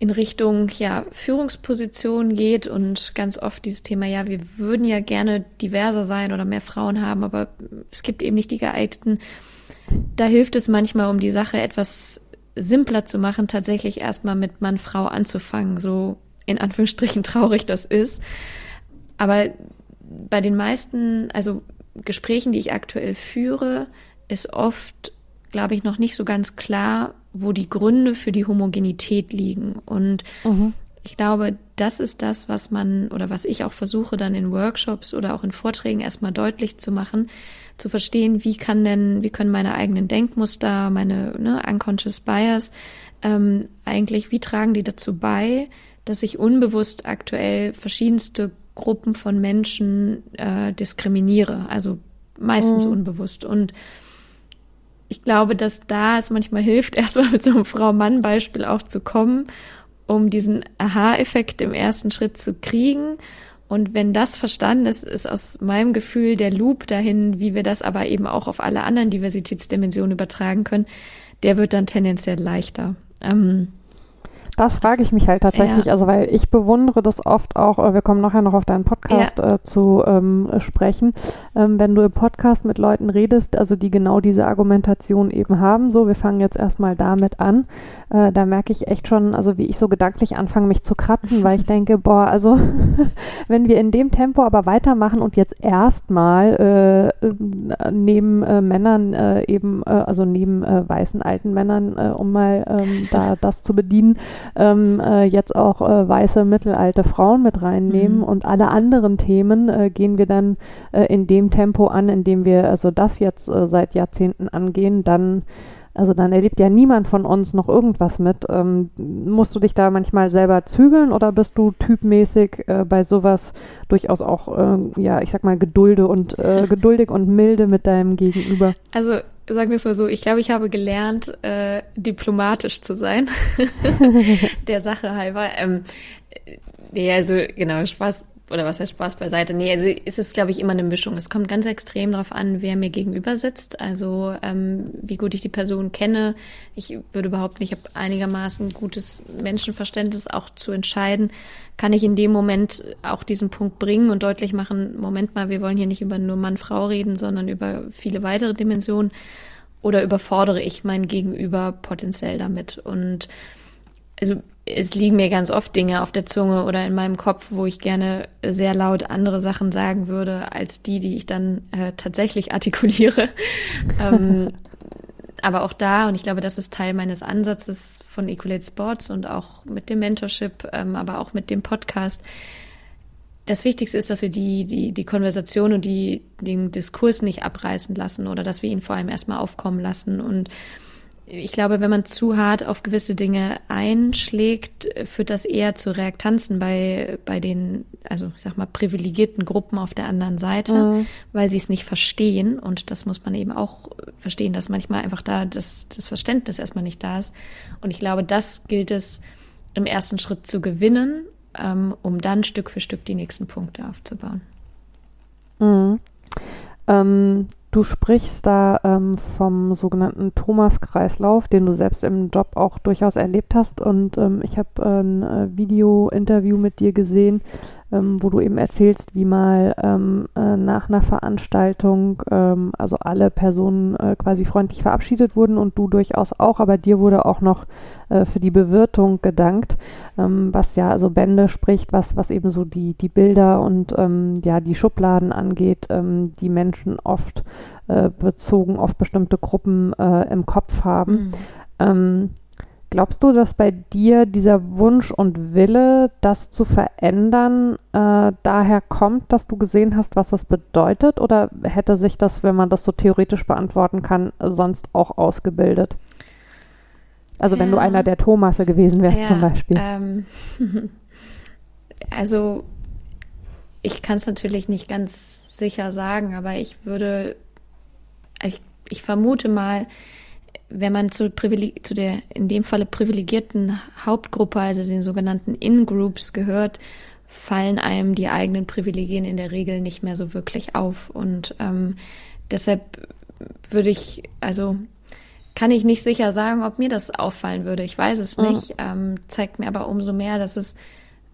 in Richtung ja Führungspositionen geht und ganz oft dieses Thema, ja, wir würden ja gerne diverser sein oder mehr Frauen haben, aber es gibt eben nicht die geeigneten. Da hilft es manchmal, um die Sache etwas simpler zu machen, tatsächlich erstmal mit Mann, Frau anzufangen. So in Anführungsstrichen traurig das ist. Aber bei den meisten, also Gesprächen, die ich aktuell führe, ist oft, glaube ich, noch nicht so ganz klar, wo die Gründe für die Homogenität liegen. Und mhm. Ich glaube, das ist das, was man oder was ich auch versuche dann in Workshops oder auch in Vorträgen erstmal deutlich zu machen, zu verstehen, wie kann denn, wie können meine eigenen Denkmuster, meine ne, unconscious bias ähm, eigentlich, wie tragen die dazu bei, dass ich unbewusst aktuell verschiedenste Gruppen von Menschen äh, diskriminiere, also meistens mhm. unbewusst und ich glaube, dass da es manchmal hilft, erstmal mit so einem Frau-Mann-Beispiel auch zu kommen um diesen Aha-Effekt im ersten Schritt zu kriegen. Und wenn das verstanden ist, ist aus meinem Gefühl der Loop dahin, wie wir das aber eben auch auf alle anderen Diversitätsdimensionen übertragen können, der wird dann tendenziell leichter. Ähm, das frage ich mich halt tatsächlich, ja. also weil ich bewundere das oft auch, äh, wir kommen nachher noch auf deinen Podcast ja. äh, zu ähm, sprechen, ähm, wenn du im Podcast mit Leuten redest, also die genau diese Argumentation eben haben, so wir fangen jetzt erstmal damit an, äh, da merke ich echt schon, also wie ich so gedanklich anfange, mich zu kratzen, weil ich denke, boah, also wenn wir in dem Tempo aber weitermachen und jetzt erstmal äh, neben äh, Männern äh, eben, also neben weißen alten Männern, um mal ähm, da das zu bedienen, ähm, äh, jetzt auch äh, weiße mittelalte Frauen mit reinnehmen mhm. und alle anderen Themen äh, gehen wir dann äh, in dem Tempo an, in dem wir also das jetzt äh, seit Jahrzehnten angehen, dann also dann erlebt ja niemand von uns noch irgendwas mit. Ähm, musst du dich da manchmal selber zügeln oder bist du typmäßig äh, bei sowas durchaus auch, äh, ja, ich sag mal, gedulde und äh, geduldig und milde mit deinem Gegenüber? Also sagen wir es mal so, ich glaube, ich habe gelernt, äh, diplomatisch zu sein. Der Sache halber. Ähm, nee, also genau, Spaß, oder was heißt Spaß beiseite? Nee, also ist es, glaube ich, immer eine Mischung. Es kommt ganz extrem darauf an, wer mir gegenüber sitzt. Also ähm, wie gut ich die Person kenne. Ich würde behaupten, ich habe einigermaßen gutes Menschenverständnis auch zu entscheiden, kann ich in dem Moment auch diesen Punkt bringen und deutlich machen, Moment mal, wir wollen hier nicht über nur Mann-Frau reden, sondern über viele weitere Dimensionen. Oder überfordere ich mein Gegenüber potenziell damit? Und also es liegen mir ganz oft Dinge auf der Zunge oder in meinem Kopf, wo ich gerne sehr laut andere Sachen sagen würde, als die, die ich dann äh, tatsächlich artikuliere. ähm, aber auch da, und ich glaube, das ist Teil meines Ansatzes von Equalate Sports und auch mit dem Mentorship, ähm, aber auch mit dem Podcast. Das Wichtigste ist, dass wir die, die, die Konversation und die, den Diskurs nicht abreißen lassen oder dass wir ihn vor allem erstmal aufkommen lassen und ich glaube, wenn man zu hart auf gewisse Dinge einschlägt, führt das eher zu Reaktanzen bei, bei den, also ich sag mal, privilegierten Gruppen auf der anderen Seite, mhm. weil sie es nicht verstehen. Und das muss man eben auch verstehen, dass manchmal einfach da das, das Verständnis erstmal nicht da ist. Und ich glaube, das gilt es im ersten Schritt zu gewinnen, ähm, um dann Stück für Stück die nächsten Punkte aufzubauen. Mhm. Ähm, Du sprichst da ähm, vom sogenannten Thomas-Kreislauf, den du selbst im Job auch durchaus erlebt hast. Und ähm, ich habe ein äh, Video-Interview mit dir gesehen, ähm, wo du eben erzählst, wie mal ähm, äh, nach einer Veranstaltung ähm, also alle Personen äh, quasi freundlich verabschiedet wurden und du durchaus auch, aber dir wurde auch noch äh, für die Bewirtung gedankt, ähm, was ja also Bände spricht, was, was eben so die, die Bilder und ähm, ja die Schubladen angeht, ähm, die Menschen oft äh, bezogen auf bestimmte Gruppen äh, im Kopf haben. Mhm. Glaubst du, dass bei dir dieser Wunsch und Wille, das zu verändern, äh, daher kommt, dass du gesehen hast, was das bedeutet? Oder hätte sich das, wenn man das so theoretisch beantworten kann, sonst auch ausgebildet? Also ja. wenn du einer der Thomasse gewesen wärst ja, zum Beispiel. Ähm, also ich kann es natürlich nicht ganz sicher sagen, aber ich würde, ich, ich vermute mal, wenn man zu, zu der in dem Falle privilegierten Hauptgruppe, also den sogenannten In-Groups gehört, fallen einem die eigenen Privilegien in der Regel nicht mehr so wirklich auf. Und ähm, deshalb würde ich, also kann ich nicht sicher sagen, ob mir das auffallen würde. Ich weiß es nicht. Mhm. Ähm, zeigt mir aber umso mehr, dass es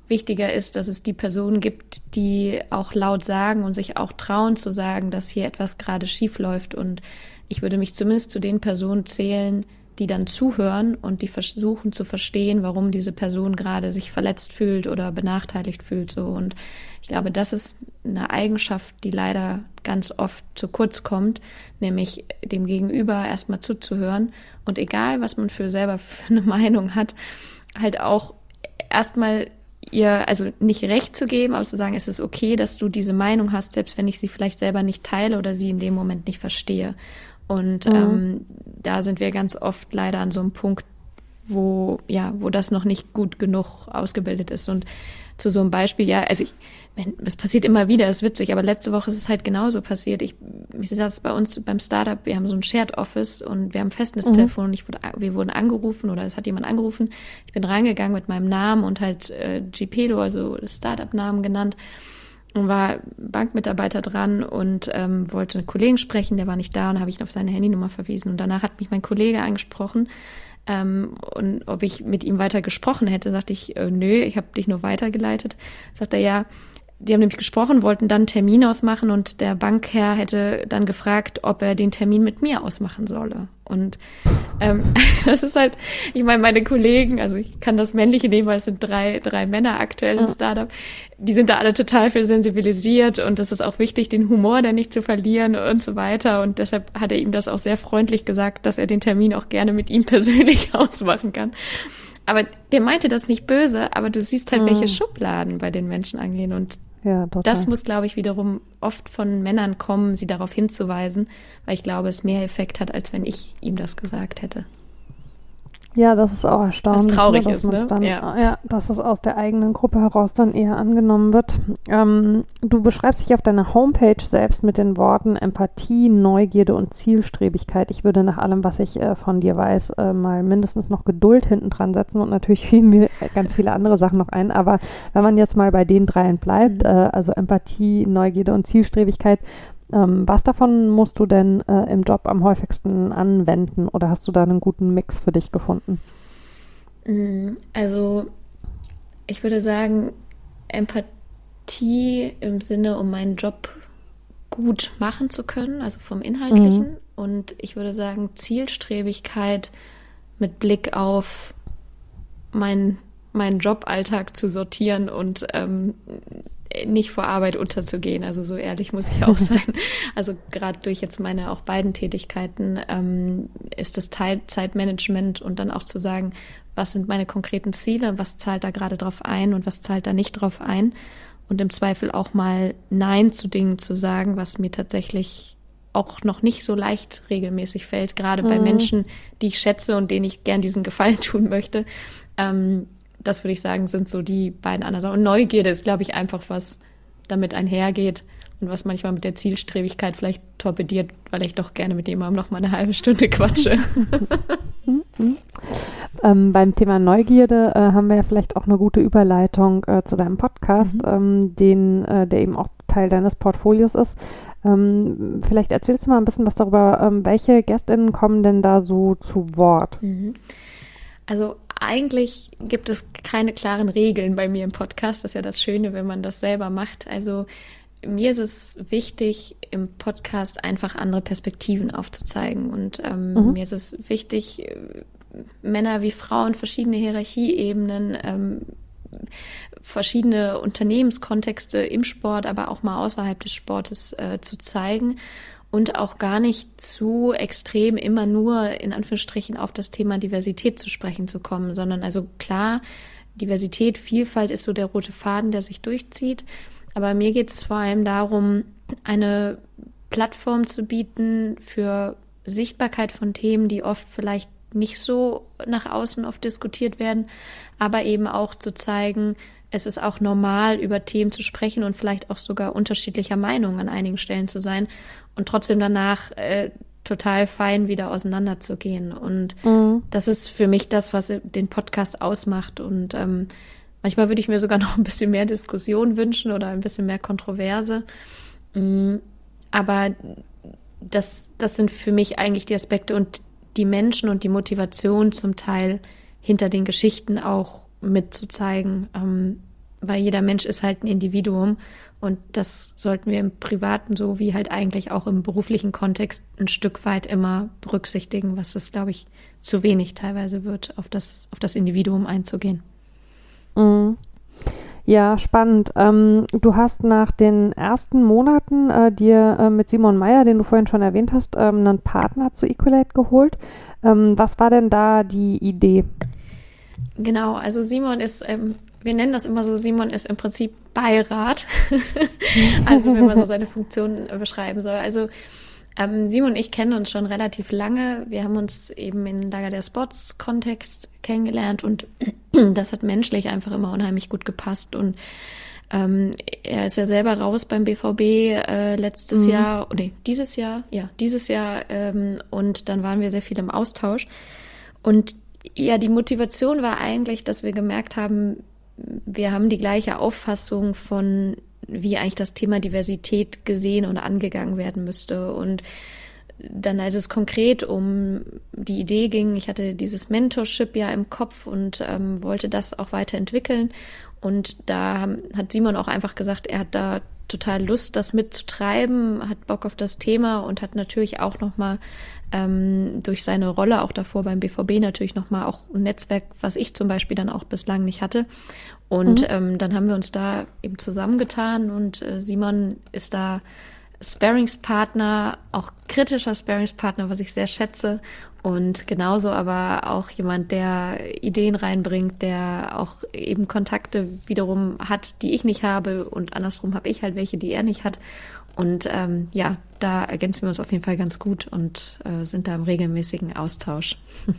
wichtiger ist, dass es die Personen gibt, die auch laut sagen und sich auch trauen zu sagen, dass hier etwas gerade schief läuft und ich würde mich zumindest zu den Personen zählen, die dann zuhören und die versuchen zu verstehen, warum diese Person gerade sich verletzt fühlt oder benachteiligt fühlt, so. Und ich glaube, das ist eine Eigenschaft, die leider ganz oft zu kurz kommt, nämlich dem Gegenüber erstmal zuzuhören und egal, was man für selber für eine Meinung hat, halt auch erstmal ihr, also nicht recht zu geben, aber zu sagen, es ist okay, dass du diese Meinung hast, selbst wenn ich sie vielleicht selber nicht teile oder sie in dem Moment nicht verstehe. Und mhm. ähm, da sind wir ganz oft leider an so einem Punkt, wo, ja, wo das noch nicht gut genug ausgebildet ist. Und zu so einem Beispiel, ja, also ich, es passiert immer wieder, ist witzig, aber letzte Woche ist es halt genauso passiert. Ich, wie saß bei uns beim Startup, wir haben so ein Shared Office und wir haben ein Festnetztelefon mhm. und ich wurde, wir wurden angerufen oder es hat jemand angerufen. Ich bin reingegangen mit meinem Namen und halt äh, GPedo, also Startup-Namen genannt war Bankmitarbeiter dran und ähm, wollte einen Kollegen sprechen, der war nicht da und habe ich auf seine Handynummer verwiesen. Und danach hat mich mein Kollege angesprochen ähm, und ob ich mit ihm weiter gesprochen hätte, sagte ich, äh, nö, ich habe dich nur weitergeleitet. Sagt er, ja, die haben nämlich gesprochen, wollten dann einen Termin ausmachen und der Bankherr hätte dann gefragt, ob er den Termin mit mir ausmachen solle. Und ähm, das ist halt, ich meine, meine Kollegen, also ich kann das Männliche nehmen, weil es sind drei, drei Männer aktuell im Startup, die sind da alle total viel sensibilisiert und das ist auch wichtig, den Humor da nicht zu verlieren und so weiter. Und deshalb hat er ihm das auch sehr freundlich gesagt, dass er den Termin auch gerne mit ihm persönlich ausmachen kann. Aber der meinte das nicht böse, aber du siehst halt, welche Schubladen bei den Menschen angehen und ja, das muss, glaube ich, wiederum oft von Männern kommen, sie darauf hinzuweisen, weil ich glaube, es mehr Effekt hat, als wenn ich ihm das gesagt hätte. Ja, das ist auch erstaunlich. Was traurig ne, ist, ne? Dann, ja. ja. dass es aus der eigenen Gruppe heraus dann eher angenommen wird. Ähm, du beschreibst dich auf deiner Homepage selbst mit den Worten Empathie, Neugierde und Zielstrebigkeit. Ich würde nach allem, was ich äh, von dir weiß, äh, mal mindestens noch Geduld hinten dran setzen und natürlich fielen mir ganz viele andere Sachen noch ein. Aber wenn man jetzt mal bei den dreien bleibt, mhm. äh, also Empathie, Neugierde und Zielstrebigkeit, ähm, was davon musst du denn äh, im Job am häufigsten anwenden oder hast du da einen guten Mix für dich gefunden? Mm, also ich würde sagen, Empathie im Sinne, um meinen Job gut machen zu können, also vom Inhaltlichen. Mhm. Und ich würde sagen, Zielstrebigkeit mit Blick auf meinen meinen Joballtag zu sortieren und ähm, nicht vor Arbeit unterzugehen. Also so ehrlich muss ich auch sein. Also gerade durch jetzt meine auch beiden Tätigkeiten ähm, ist das Teil Zeitmanagement und dann auch zu sagen, was sind meine konkreten Ziele, was zahlt da gerade drauf ein und was zahlt da nicht drauf ein. Und im Zweifel auch mal Nein zu Dingen zu sagen, was mir tatsächlich auch noch nicht so leicht regelmäßig fällt, gerade mhm. bei Menschen, die ich schätze und denen ich gern diesen Gefallen tun möchte. Ähm, das würde ich sagen, sind so die beiden anderen Sachen. Und Neugierde ist, glaube ich, einfach was damit einhergeht und was manchmal mit der Zielstrebigkeit vielleicht torpediert, weil ich doch gerne mit jemandem noch mal eine halbe Stunde quatsche. ähm, beim Thema Neugierde äh, haben wir ja vielleicht auch eine gute Überleitung äh, zu deinem Podcast, mhm. ähm, den, äh, der eben auch Teil deines Portfolios ist. Ähm, vielleicht erzählst du mal ein bisschen was darüber, ähm, welche Gästinnen kommen denn da so zu Wort? Mhm. Also eigentlich gibt es keine klaren Regeln bei mir im Podcast. Das ist ja das Schöne, wenn man das selber macht. Also mir ist es wichtig, im Podcast einfach andere Perspektiven aufzuzeigen. Und ähm, mhm. mir ist es wichtig, Männer wie Frauen, verschiedene Hierarchieebenen, ähm, verschiedene Unternehmenskontexte im Sport, aber auch mal außerhalb des Sportes äh, zu zeigen und auch gar nicht zu extrem immer nur in Anführungsstrichen auf das Thema Diversität zu sprechen zu kommen, sondern also klar, Diversität, Vielfalt ist so der rote Faden, der sich durchzieht. Aber mir geht es vor allem darum, eine Plattform zu bieten für Sichtbarkeit von Themen, die oft vielleicht nicht so nach außen oft diskutiert werden, aber eben auch zu zeigen, es ist auch normal, über Themen zu sprechen und vielleicht auch sogar unterschiedlicher Meinung an einigen Stellen zu sein und trotzdem danach äh, total fein wieder auseinanderzugehen. Und mhm. das ist für mich das, was den Podcast ausmacht. Und ähm, manchmal würde ich mir sogar noch ein bisschen mehr Diskussion wünschen oder ein bisschen mehr Kontroverse. Mhm. Aber das, das sind für mich eigentlich die Aspekte und die Menschen und die Motivation zum Teil hinter den Geschichten auch mitzuzeigen. Ähm, weil jeder Mensch ist halt ein Individuum und das sollten wir im privaten so wie halt eigentlich auch im beruflichen Kontext ein Stück weit immer berücksichtigen, was es, glaube ich, zu wenig teilweise wird, auf das, auf das Individuum einzugehen. Mhm. Ja, spannend. Ähm, du hast nach den ersten Monaten äh, dir äh, mit Simon Meyer, den du vorhin schon erwähnt hast, ähm, einen Partner zu Equalate geholt. Ähm, was war denn da die Idee? Genau, also Simon ist ähm, wir nennen das immer so, Simon ist im Prinzip Beirat. also wenn man so seine Funktion beschreiben soll. Also ähm, Simon und ich kennen uns schon relativ lange. Wir haben uns eben in Lager der Sports-Kontext kennengelernt und das hat menschlich einfach immer unheimlich gut gepasst. Und ähm, er ist ja selber raus beim BVB äh, letztes mhm. Jahr, nee, dieses Jahr, ja, dieses Jahr. Ähm, und dann waren wir sehr viel im Austausch. Und ja, die Motivation war eigentlich, dass wir gemerkt haben, wir haben die gleiche Auffassung von wie eigentlich das Thema Diversität gesehen und angegangen werden müsste. Und dann, als es konkret um die Idee ging, ich hatte dieses Mentorship ja im Kopf und ähm, wollte das auch weiterentwickeln. Und da hat Simon auch einfach gesagt, er hat da total Lust, das mitzutreiben, hat Bock auf das Thema und hat natürlich auch nochmal ähm, durch seine Rolle auch davor beim BVB natürlich nochmal auch ein Netzwerk, was ich zum Beispiel dann auch bislang nicht hatte. Und mhm. ähm, dann haben wir uns da eben zusammengetan und äh, Simon ist da Sparingspartner, auch kritischer Sparingspartner, was ich sehr schätze. Und genauso aber auch jemand, der Ideen reinbringt, der auch eben Kontakte wiederum hat, die ich nicht habe. Und andersrum habe ich halt welche, die er nicht hat. Und ähm, ja, da ergänzen wir uns auf jeden Fall ganz gut und äh, sind da im regelmäßigen Austausch.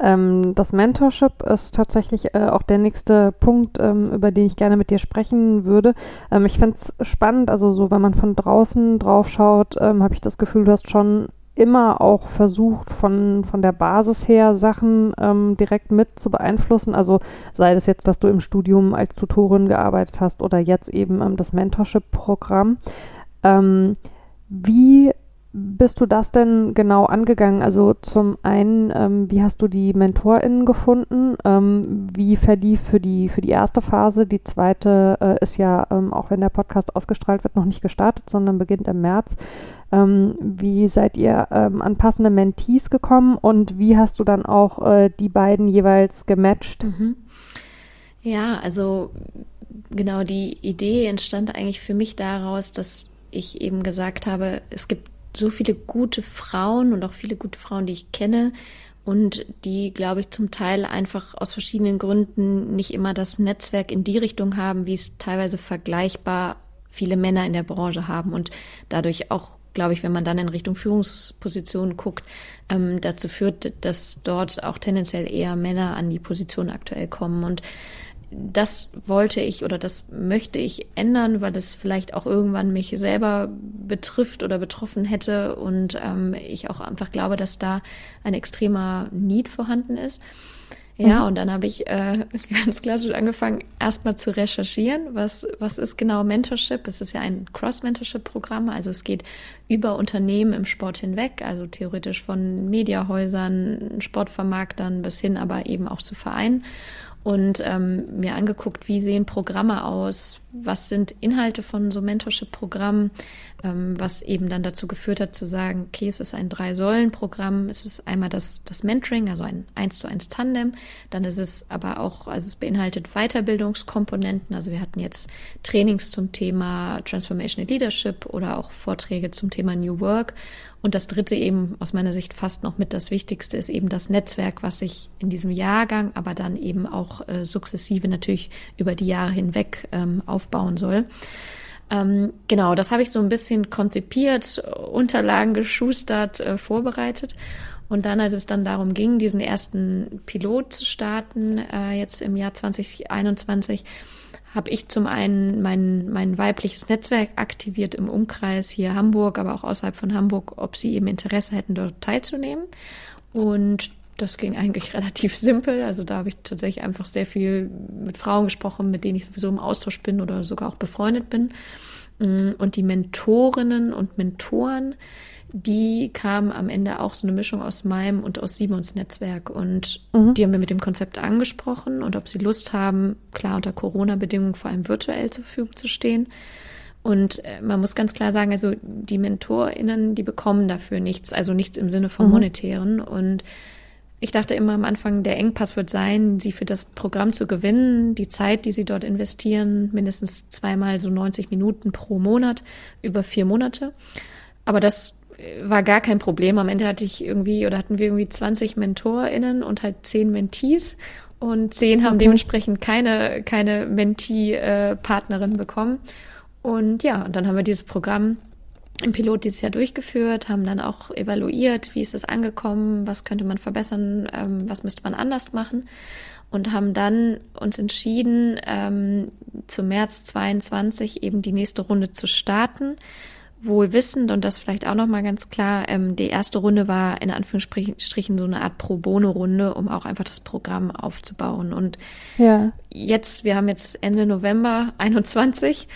Ähm, das Mentorship ist tatsächlich äh, auch der nächste Punkt, ähm, über den ich gerne mit dir sprechen würde. Ähm, ich finde es spannend, also so, wenn man von draußen drauf schaut, ähm, habe ich das Gefühl, du hast schon immer auch versucht, von, von der Basis her Sachen ähm, direkt mit zu beeinflussen. Also sei es jetzt, dass du im Studium als Tutorin gearbeitet hast oder jetzt eben ähm, das Mentorship-Programm. wie bist du das denn genau angegangen? Also zum einen, ähm, wie hast du die MentorInnen gefunden? Ähm, wie verlief für die, für die erste Phase? Die zweite äh, ist ja, ähm, auch wenn der Podcast ausgestrahlt wird, noch nicht gestartet, sondern beginnt im März. Ähm, wie seid ihr ähm, an passende Mentees gekommen und wie hast du dann auch äh, die beiden jeweils gematcht? Mhm. Ja, also genau die Idee entstand eigentlich für mich daraus, dass ich eben gesagt habe, es gibt so viele gute Frauen und auch viele gute Frauen, die ich kenne und die, glaube ich, zum Teil einfach aus verschiedenen Gründen nicht immer das Netzwerk in die Richtung haben, wie es teilweise vergleichbar viele Männer in der Branche haben und dadurch auch glaube ich, wenn man dann in Richtung Führungspositionen guckt, ähm, dazu führt, dass dort auch tendenziell eher Männer an die Position aktuell kommen. Und das wollte ich oder das möchte ich ändern, weil es vielleicht auch irgendwann mich selber betrifft oder betroffen hätte und ähm, ich auch einfach glaube, dass da ein extremer Need vorhanden ist. Ja, mhm. und dann habe ich äh, ganz klassisch angefangen, erstmal zu recherchieren, was, was ist genau Mentorship? Es ist ja ein Cross-Mentorship-Programm, also es geht über Unternehmen im Sport hinweg, also theoretisch von Mediahäusern, Sportvermarktern bis hin aber eben auch zu Vereinen und ähm, mir angeguckt, wie sehen Programme aus, was sind Inhalte von so Mentorship-Programmen, ähm, was eben dann dazu geführt hat zu sagen, okay, es ist ein Drei-Säulen-Programm, es ist einmal das, das Mentoring, also ein eins zu eins Tandem, dann ist es aber auch, also es beinhaltet Weiterbildungskomponenten, also wir hatten jetzt Trainings zum Thema Transformational Leadership oder auch Vorträge zum Thema New Work. Und das dritte eben aus meiner Sicht fast noch mit das Wichtigste ist eben das Netzwerk, was sich in diesem Jahrgang, aber dann eben auch äh, sukzessive natürlich über die Jahre hinweg ähm, aufbauen soll. Ähm, genau, das habe ich so ein bisschen konzipiert, Unterlagen geschustert, äh, vorbereitet. Und dann, als es dann darum ging, diesen ersten Pilot zu starten, äh, jetzt im Jahr 2021, habe ich zum einen mein, mein weibliches Netzwerk aktiviert im Umkreis hier Hamburg, aber auch außerhalb von Hamburg, ob sie eben Interesse hätten, dort teilzunehmen. Und das ging eigentlich relativ simpel. Also da habe ich tatsächlich einfach sehr viel mit Frauen gesprochen, mit denen ich sowieso im Austausch bin oder sogar auch befreundet bin. Und die Mentorinnen und Mentoren, die kam am Ende auch so eine Mischung aus meinem und aus Simons Netzwerk. Und mhm. die haben mir mit dem Konzept angesprochen und ob sie Lust haben, klar unter Corona-Bedingungen vor allem virtuell zur Verfügung zu stehen. Und äh, man muss ganz klar sagen, also die MentorInnen, die bekommen dafür nichts, also nichts im Sinne von mhm. monetären. Und ich dachte immer am Anfang, der Engpass wird sein, sie für das Programm zu gewinnen, die Zeit, die sie dort investieren, mindestens zweimal so 90 Minuten pro Monat über vier Monate. Aber das war gar kein Problem. Am Ende hatte ich irgendwie oder hatten wir irgendwie 20 MentorInnen und halt 10 Mentees. und zehn haben okay. dementsprechend keine, keine Mentee-Partnerin äh, bekommen. Und ja, und dann haben wir dieses Programm im Pilot dieses Jahr durchgeführt, haben dann auch evaluiert, wie ist es angekommen, was könnte man verbessern, ähm, was müsste man anders machen und haben dann uns entschieden, ähm, zum März 22 eben die nächste Runde zu starten wohl wissend und das vielleicht auch nochmal ganz klar, ähm, die erste Runde war in Anführungsstrichen so eine Art Pro Bono Runde, um auch einfach das Programm aufzubauen. Und ja. jetzt, wir haben jetzt Ende November 21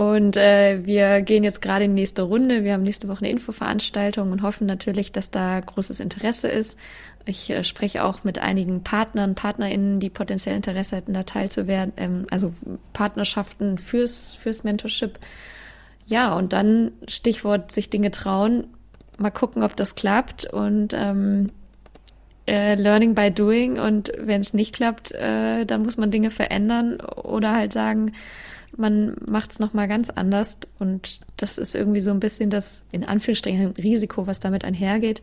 und äh, wir gehen jetzt gerade in die nächste Runde. Wir haben nächste Woche eine Infoveranstaltung und hoffen natürlich, dass da großes Interesse ist. Ich äh, spreche auch mit einigen Partnern, PartnerInnen, die potenziell Interesse hätten, da teilzuwerden, ähm, also Partnerschaften fürs, fürs Mentorship ja, und dann Stichwort sich Dinge trauen, mal gucken, ob das klappt und ähm, äh, Learning by Doing und wenn es nicht klappt, äh, dann muss man Dinge verändern oder halt sagen, man macht es nochmal ganz anders und das ist irgendwie so ein bisschen das in Anführungsstrichen Risiko, was damit einhergeht.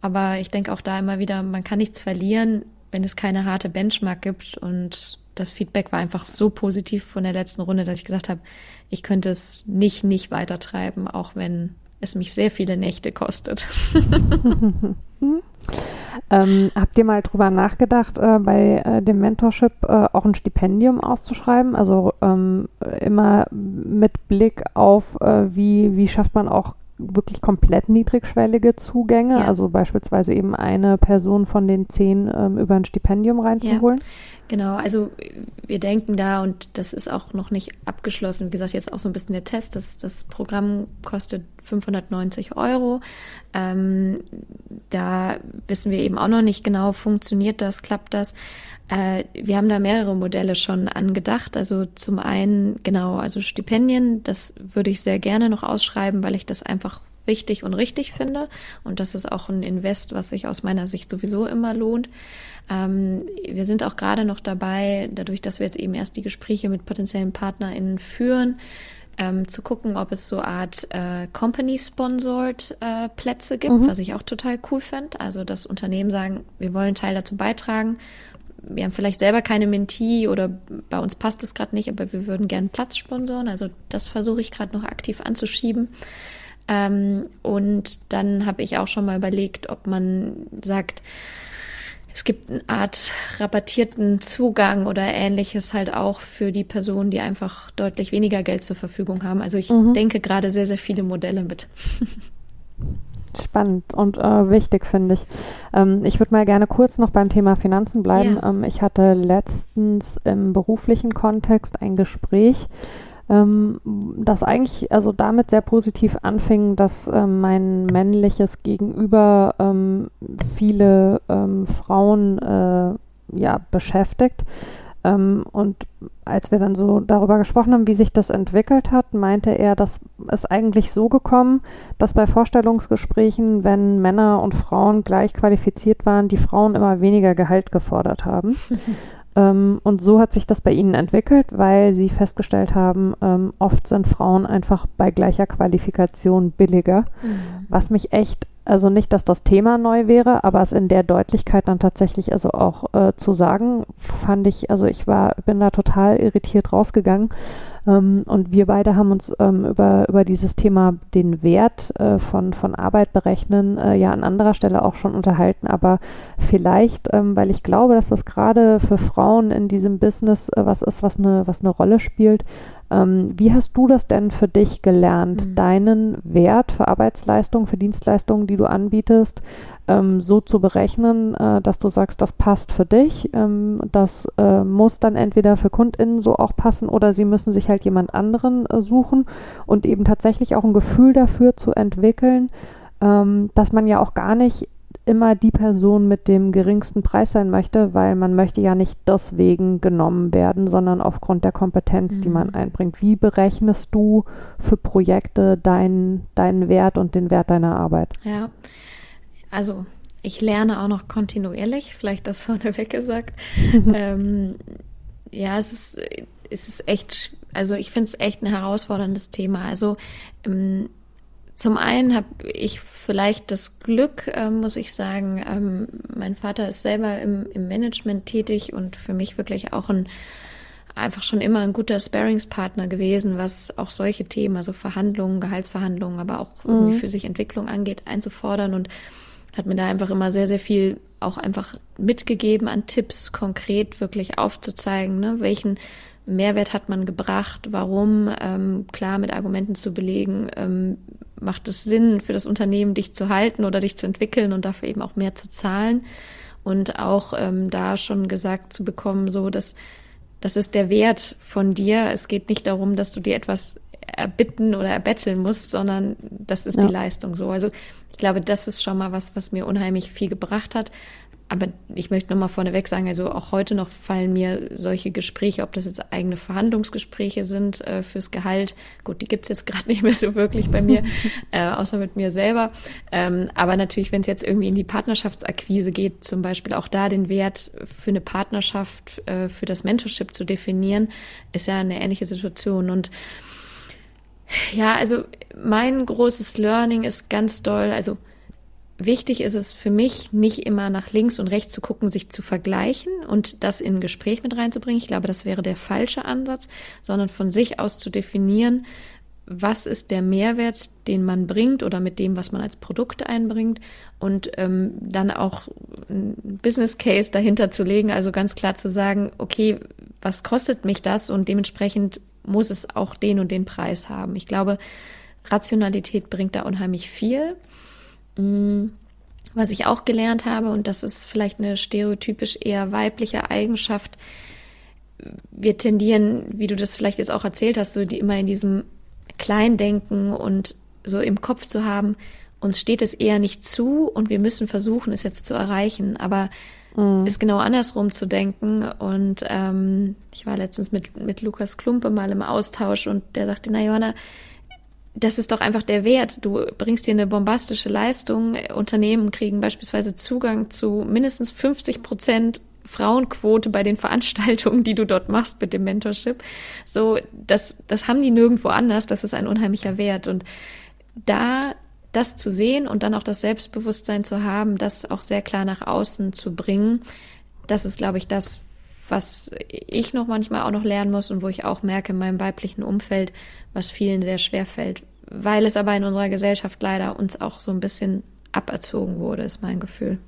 Aber ich denke auch da immer wieder, man kann nichts verlieren, wenn es keine harte Benchmark gibt und das Feedback war einfach so positiv von der letzten Runde, dass ich gesagt habe, ich könnte es nicht, nicht weitertreiben, auch wenn es mich sehr viele Nächte kostet. ähm, habt ihr mal drüber nachgedacht, äh, bei äh, dem Mentorship äh, auch ein Stipendium auszuschreiben? Also ähm, immer mit Blick auf, äh, wie, wie schafft man auch wirklich komplett niedrigschwellige Zugänge, ja. also beispielsweise eben eine Person von den zehn ähm, über ein Stipendium reinzuholen? Ja. Genau, also wir denken da und das ist auch noch nicht abgeschlossen. Wie gesagt, jetzt auch so ein bisschen der Test. Das, das Programm kostet 590 Euro. Ähm, da wissen wir eben auch noch nicht genau, funktioniert das, klappt das. Äh, wir haben da mehrere Modelle schon angedacht. Also zum einen, genau, also Stipendien, das würde ich sehr gerne noch ausschreiben, weil ich das einfach wichtig und richtig finde. Und das ist auch ein Invest, was sich aus meiner Sicht sowieso immer lohnt. Ähm, wir sind auch gerade noch dabei, dadurch, dass wir jetzt eben erst die Gespräche mit potenziellen PartnerInnen führen, ähm, zu gucken, ob es so Art äh, Company-sponsored äh, Plätze gibt, mhm. was ich auch total cool finde. Also, dass Unternehmen sagen, wir wollen Teil dazu beitragen. Wir haben vielleicht selber keine Mentee oder bei uns passt es gerade nicht, aber wir würden gerne Platz sponsoren. Also das versuche ich gerade noch aktiv anzuschieben. Ähm, und dann habe ich auch schon mal überlegt, ob man sagt, es gibt eine Art rabattierten Zugang oder ähnliches halt auch für die Personen, die einfach deutlich weniger Geld zur Verfügung haben. Also ich mhm. denke gerade sehr, sehr viele Modelle mit. Spannend und äh, wichtig, finde ich. Ähm, ich würde mal gerne kurz noch beim Thema Finanzen bleiben. Ja. Ähm, ich hatte letztens im beruflichen Kontext ein Gespräch ähm, das eigentlich also damit sehr positiv anfing, dass ähm, mein männliches Gegenüber ähm, viele ähm, Frauen äh, ja, beschäftigt. Ähm, und als wir dann so darüber gesprochen haben, wie sich das entwickelt hat, meinte er, dass es eigentlich so gekommen, dass bei Vorstellungsgesprächen, wenn Männer und Frauen gleich qualifiziert waren, die Frauen immer weniger Gehalt gefordert haben. Ähm, und so hat sich das bei ihnen entwickelt, weil sie festgestellt haben, ähm, oft sind Frauen einfach bei gleicher Qualifikation billiger, mhm. was mich echt, also nicht, dass das Thema neu wäre, aber es in der Deutlichkeit dann tatsächlich also auch äh, zu sagen, fand ich, also ich war, bin da total irritiert rausgegangen ähm, und wir beide haben uns ähm, über, über dieses Thema den Wert äh, von, von Arbeit berechnen äh, ja an anderer Stelle auch schon unterhalten. Aber vielleicht, ähm, weil ich glaube, dass das gerade für Frauen in diesem Business äh, was ist, was eine, was eine Rolle spielt, ähm, wie hast du das denn für dich gelernt, mhm. deinen Wert für Arbeitsleistungen, für Dienstleistungen, die du anbietest, ähm, so zu berechnen, äh, dass du sagst, das passt für dich, ähm, das äh, muss dann entweder für KundInnen so auch passen oder sie müssen sich halt jemand anderen äh, suchen und eben tatsächlich auch ein Gefühl dafür zu entwickeln, ähm, dass man ja auch gar nicht immer die Person mit dem geringsten Preis sein möchte, weil man möchte ja nicht deswegen genommen werden, sondern aufgrund der Kompetenz, mhm. die man mhm. einbringt. Wie berechnest du für Projekte deinen, deinen Wert und den Wert deiner Arbeit? Ja, also ich lerne auch noch kontinuierlich, vielleicht das vorneweg gesagt. ähm, ja, es ist, es ist echt, also ich finde es echt ein herausforderndes Thema. Also ähm, Zum einen habe ich vielleicht das Glück, äh, muss ich sagen, ähm, mein Vater ist selber im, im Management tätig und für mich wirklich auch ein einfach schon immer ein guter Sparingspartner gewesen, was auch solche Themen, also Verhandlungen, Gehaltsverhandlungen, aber auch mhm. irgendwie für sich Entwicklung angeht, einzufordern und hat mir da einfach immer sehr, sehr viel auch einfach mitgegeben an Tipps, konkret wirklich aufzuzeigen, ne, welchen Mehrwert hat man gebracht, warum, ähm, klar mit Argumenten zu belegen, ähm, macht es Sinn für das Unternehmen, dich zu halten oder dich zu entwickeln und dafür eben auch mehr zu zahlen. Und auch ähm, da schon gesagt zu bekommen, so dass das ist der Wert von dir. Es geht nicht darum, dass du dir etwas erbitten oder erbetteln musst, sondern das ist ja. die Leistung so. Also ich glaube, das ist schon mal was, was mir unheimlich viel gebracht hat. Aber ich möchte nochmal vorneweg sagen, also auch heute noch fallen mir solche Gespräche, ob das jetzt eigene Verhandlungsgespräche sind äh, fürs Gehalt. Gut, die gibt's jetzt gerade nicht mehr so wirklich bei mir, äh, außer mit mir selber. Ähm, aber natürlich, wenn es jetzt irgendwie in die Partnerschaftsakquise geht, zum Beispiel auch da den Wert für eine Partnerschaft, äh, für das Mentorship zu definieren, ist ja eine ähnliche Situation. Und ja, also mein großes Learning ist ganz doll, also Wichtig ist es für mich, nicht immer nach links und rechts zu gucken, sich zu vergleichen und das in ein Gespräch mit reinzubringen. Ich glaube, das wäre der falsche Ansatz, sondern von sich aus zu definieren, was ist der Mehrwert, den man bringt oder mit dem, was man als Produkt einbringt und ähm, dann auch ein Business Case dahinter zu legen, also ganz klar zu sagen, okay, was kostet mich das und dementsprechend muss es auch den und den Preis haben. Ich glaube, Rationalität bringt da unheimlich viel. Mm, was ich auch gelernt habe, und das ist vielleicht eine stereotypisch eher weibliche Eigenschaft, wir tendieren, wie du das vielleicht jetzt auch erzählt hast, so die immer in diesem Kleindenken und so im Kopf zu haben, uns steht es eher nicht zu und wir müssen versuchen, es jetzt zu erreichen. Aber mhm. ist genau andersrum zu denken. Und ähm, ich war letztens mit, mit Lukas Klumpe mal im Austausch und der sagte, na Johanna, das ist doch einfach der Wert. Du bringst dir eine bombastische Leistung. Unternehmen kriegen beispielsweise Zugang zu mindestens 50 Prozent Frauenquote bei den Veranstaltungen, die du dort machst mit dem Mentorship. So, das, das haben die nirgendwo anders. Das ist ein unheimlicher Wert. Und da das zu sehen und dann auch das Selbstbewusstsein zu haben, das auch sehr klar nach außen zu bringen, das ist, glaube ich, das, was ich noch manchmal auch noch lernen muss und wo ich auch merke in meinem weiblichen Umfeld, was vielen sehr schwer fällt, weil es aber in unserer Gesellschaft leider uns auch so ein bisschen aberzogen wurde, ist mein Gefühl.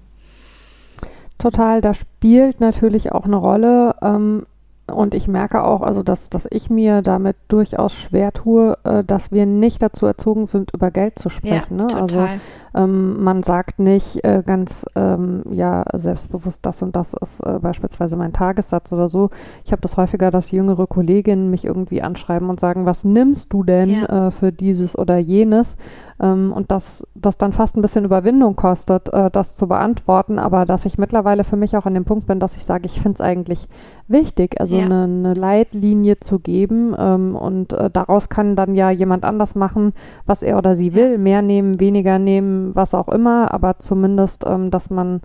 Total, da spielt natürlich auch eine Rolle, ähm, und ich merke auch, also dass, dass ich mir damit durchaus schwer tue, äh, dass wir nicht dazu erzogen sind, über Geld zu sprechen. Ja, ne? Also ähm, man sagt nicht äh, ganz ähm, ja selbstbewusst, das und das ist äh, beispielsweise mein Tagessatz oder so. Ich habe das häufiger, dass jüngere Kolleginnen mich irgendwie anschreiben und sagen, was nimmst du denn ja. Äh, für dieses oder jenes? Ähm, und dass das dann fast ein bisschen Überwindung kostet, äh, das zu beantworten, aber dass ich mittlerweile für mich auch an dem Punkt bin, dass ich sage, ich finde es eigentlich wichtig, also ja. eine, eine, Leitlinie zu geben. Ähm, und äh, daraus kann dann ja jemand anders machen, was er oder sie will, mehr nehmen, weniger nehmen, was auch immer, aber zumindest, ähm, dass man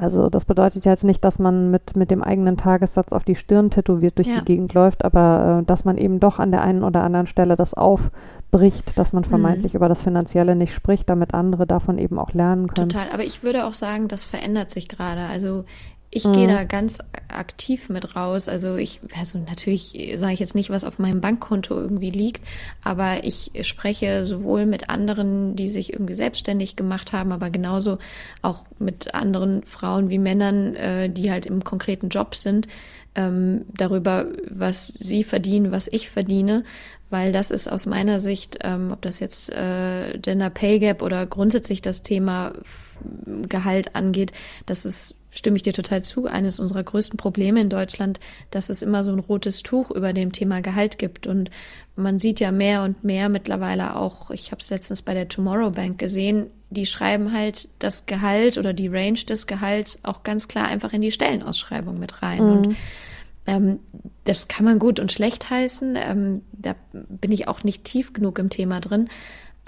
also das bedeutet ja jetzt nicht, dass man mit, mit dem eigenen Tagessatz auf die Stirn tätowiert durch ja. die Gegend läuft, aber äh, dass man eben doch an der einen oder anderen Stelle das aufbricht, dass man mhm. vermeintlich mhm. über das Finanzielle nicht spricht, damit andere davon eben auch lernen können. Total, aber ich würde auch sagen, das verändert sich gerade. Also ich mhm. gehe da ganz aktiv mit raus. Also ich, also natürlich sage ich jetzt nicht, was auf meinem Bankkonto irgendwie liegt, aber ich spreche sowohl mit anderen, die sich irgendwie selbstständig gemacht haben, aber genauso auch mit anderen Frauen wie Männern, äh, die halt im konkreten Job sind, ähm, darüber, was sie verdienen, was ich verdiene, weil das ist aus meiner Sicht, ähm, ob das jetzt äh, Gender Pay Gap oder grundsätzlich das Thema Gehalt angeht, das ist stimme ich dir total zu, eines unserer größten Probleme in Deutschland, dass es immer so ein rotes Tuch über dem Thema Gehalt gibt. Und man sieht ja mehr und mehr mittlerweile auch, ich habe es letztens bei der Tomorrow Bank gesehen, die schreiben halt das Gehalt oder die Range des Gehalts auch ganz klar einfach in die Stellenausschreibung mit rein. Mhm. Und ähm, das kann man gut und schlecht heißen. Ähm, da bin ich auch nicht tief genug im Thema drin.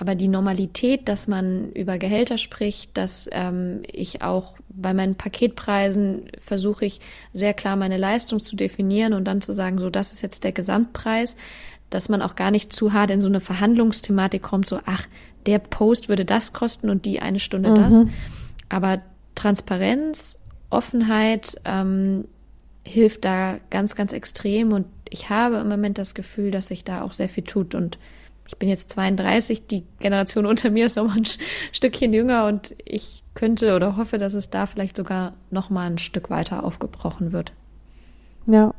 Aber die Normalität, dass man über Gehälter spricht, dass ähm, ich auch bei meinen Paketpreisen versuche ich sehr klar meine Leistung zu definieren und dann zu sagen, so das ist jetzt der Gesamtpreis, dass man auch gar nicht zu hart in so eine Verhandlungsthematik kommt, so ach, der Post würde das kosten und die eine Stunde mhm. das. Aber Transparenz, Offenheit ähm, hilft da ganz, ganz extrem und ich habe im Moment das Gefühl, dass sich da auch sehr viel tut und ich bin jetzt 32, die Generation unter mir ist noch mal ein Stückchen jünger und ich könnte oder hoffe, dass es da vielleicht sogar noch mal ein Stück weiter aufgebrochen wird. Ja.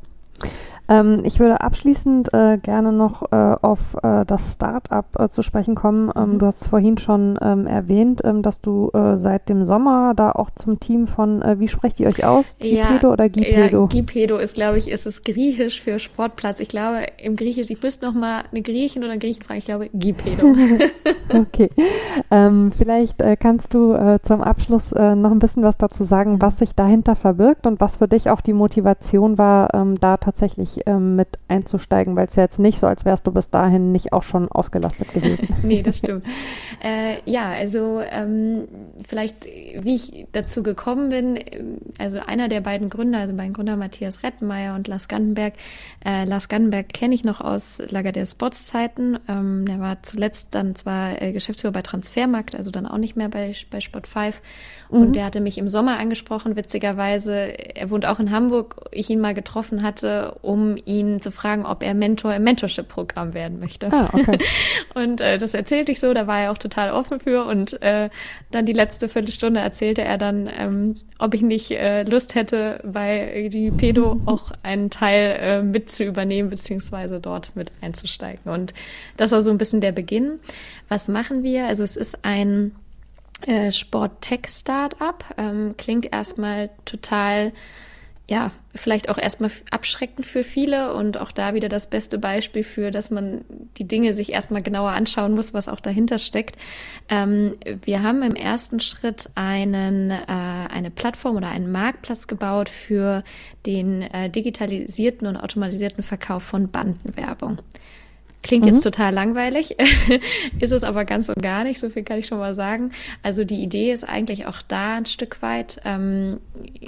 Ähm, ich würde abschließend äh, gerne noch äh, auf äh, das Start-up äh, zu sprechen kommen. Ähm, mhm. Du hast vorhin schon ähm, erwähnt, ähm, dass du äh, seit dem Sommer da auch zum Team von, äh, wie sprecht ihr euch aus? Gipedo ja, oder Gipedo? Ja, Gipedo ist, glaube ich, ist es griechisch für Sportplatz. Ich glaube, im Griechisch, ich müsste noch mal eine Griechin oder einen Griechen fragen, ich glaube, Gipedo. okay. Ähm, vielleicht kannst du zum Abschluss noch ein bisschen was dazu sagen, was sich dahinter verbirgt und was für dich auch die Motivation war, ähm, da tatsächlich ähm, mit einzusteigen, weil es ja jetzt nicht so, als wärst du bis dahin nicht auch schon ausgelastet gewesen. nee, das stimmt. äh, ja, also ähm, vielleicht, wie ich dazu gekommen bin, also einer der beiden Gründer, also mein Gründer Matthias Rettenmeier und Lars Gandenberg. Äh, Lars Gandenberg kenne ich noch aus Lager der Sports Zeiten. Ähm, der war zuletzt dann zwar äh, Geschäftsführer bei Transfermarkt, also dann auch nicht mehr bei, bei Sport 5. Und mhm. der hatte mich im Sommer angesprochen, witzigerweise. Er wohnt auch in Hamburg. Ich ihn mal getroffen hatte, um um ihn zu fragen, ob er Mentor im Mentorship-Programm werden möchte. Ah, okay. und äh, das erzählte ich so, da war er auch total offen für. Und äh, dann die letzte Viertelstunde erzählte er dann, ähm, ob ich nicht äh, Lust hätte, bei die Pedo auch einen Teil äh, mit zu übernehmen, beziehungsweise dort mit einzusteigen. Und das war so ein bisschen der Beginn. Was machen wir? Also es ist ein äh, Sport-Tech-Startup. Ähm, klingt erstmal total ja, vielleicht auch erstmal abschreckend für viele und auch da wieder das beste Beispiel für, dass man die Dinge sich erstmal genauer anschauen muss, was auch dahinter steckt. Ähm, wir haben im ersten Schritt einen, äh, eine Plattform oder einen Marktplatz gebaut für den äh, digitalisierten und automatisierten Verkauf von Bandenwerbung. Klingt mhm. jetzt total langweilig, ist es aber ganz und gar nicht, so viel kann ich schon mal sagen. Also die Idee ist eigentlich auch da ein Stück weit, ähm,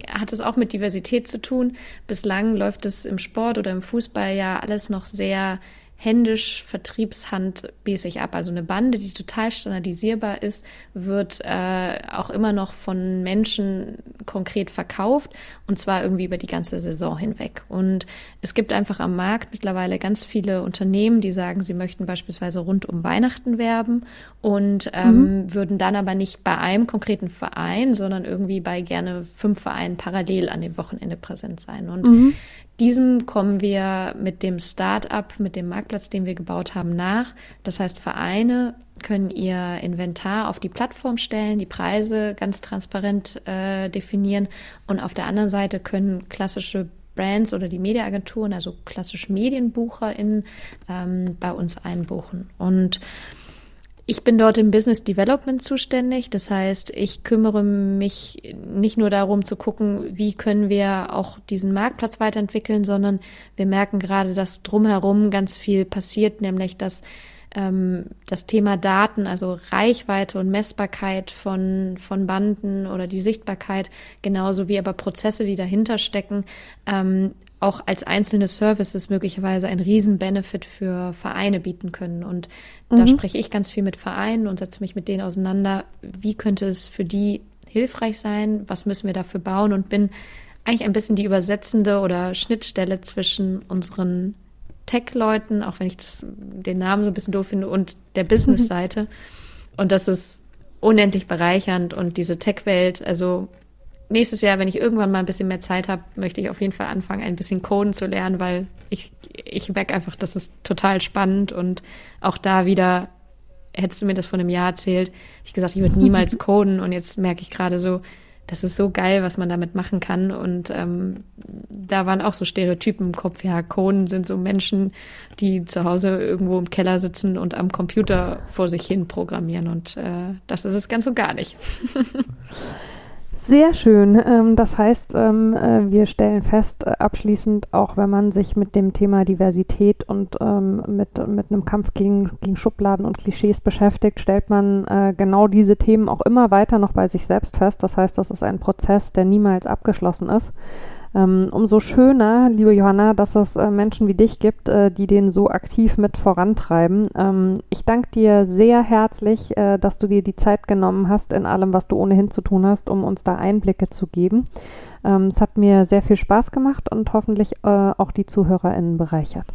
hat es auch mit Diversität zu tun. Bislang läuft es im Sport oder im Fußball ja alles noch sehr händisch vertriebshandmäßig ab. Also eine Bande, die total standardisierbar ist, wird äh, auch immer noch von Menschen konkret verkauft und zwar irgendwie über die ganze Saison hinweg. Und es gibt einfach am Markt mittlerweile ganz viele Unternehmen, die sagen, sie möchten beispielsweise rund um Weihnachten werben und ähm, mhm. würden dann aber nicht bei einem konkreten Verein, sondern irgendwie bei gerne fünf Vereinen parallel an dem Wochenende präsent sein. Und mhm. Diesem kommen wir mit dem Start-up, mit dem Marktplatz, den wir gebaut haben, nach. Das heißt, Vereine können ihr Inventar auf die Plattform stellen, die Preise ganz transparent äh, definieren und auf der anderen Seite können klassische Brands oder die Mediaagenturen, also klassisch MedienbucherInnen, ähm, bei uns einbuchen. Und ich bin dort im Business Development zuständig. Das heißt, ich kümmere mich nicht nur darum zu gucken, wie können wir auch diesen Marktplatz weiterentwickeln, sondern wir merken gerade, dass drumherum ganz viel passiert, nämlich dass ähm, das Thema Daten, also Reichweite und Messbarkeit von, von Banden oder die Sichtbarkeit, genauso wie aber Prozesse, die dahinter stecken, ähm, auch als einzelne Services möglicherweise ein Riesen-Benefit für Vereine bieten können. Und mhm. da spreche ich ganz viel mit Vereinen und setze mich mit denen auseinander. Wie könnte es für die hilfreich sein? Was müssen wir dafür bauen? Und bin eigentlich ein bisschen die übersetzende oder Schnittstelle zwischen unseren Tech-Leuten, auch wenn ich das, den Namen so ein bisschen doof finde, und der Business-Seite. Und das ist unendlich bereichernd und diese Tech-Welt, also nächstes Jahr, wenn ich irgendwann mal ein bisschen mehr Zeit habe, möchte ich auf jeden Fall anfangen, ein bisschen Coden zu lernen, weil ich, ich merke einfach, das ist total spannend und auch da wieder, hättest du mir das vor einem Jahr erzählt, ich gesagt, ich würde niemals coden und jetzt merke ich gerade so, das ist so geil, was man damit machen kann. Und ähm, da waren auch so Stereotypen im Kopf. Ja, Coden sind so Menschen, die zu Hause irgendwo im Keller sitzen und am Computer vor sich hin programmieren. Und äh, das ist es ganz und gar nicht. Sehr schön. Ähm, das heißt, ähm, äh, wir stellen fest, äh, abschließend, auch wenn man sich mit dem Thema Diversität und ähm, mit, mit einem Kampf gegen, gegen Schubladen und Klischees beschäftigt, stellt man äh, genau diese Themen auch immer weiter noch bei sich selbst fest. Das heißt, das ist ein Prozess, der niemals abgeschlossen ist. Ähm, umso schöner, liebe Johanna, dass es äh, Menschen wie dich gibt, äh, die den so aktiv mit vorantreiben. Ähm, ich danke dir sehr herzlich, äh, dass du dir die Zeit genommen hast in allem, was du ohnehin zu tun hast, um uns da Einblicke zu geben. Ähm, es hat mir sehr viel Spaß gemacht und hoffentlich auch die ZuhörerInnen bereichert.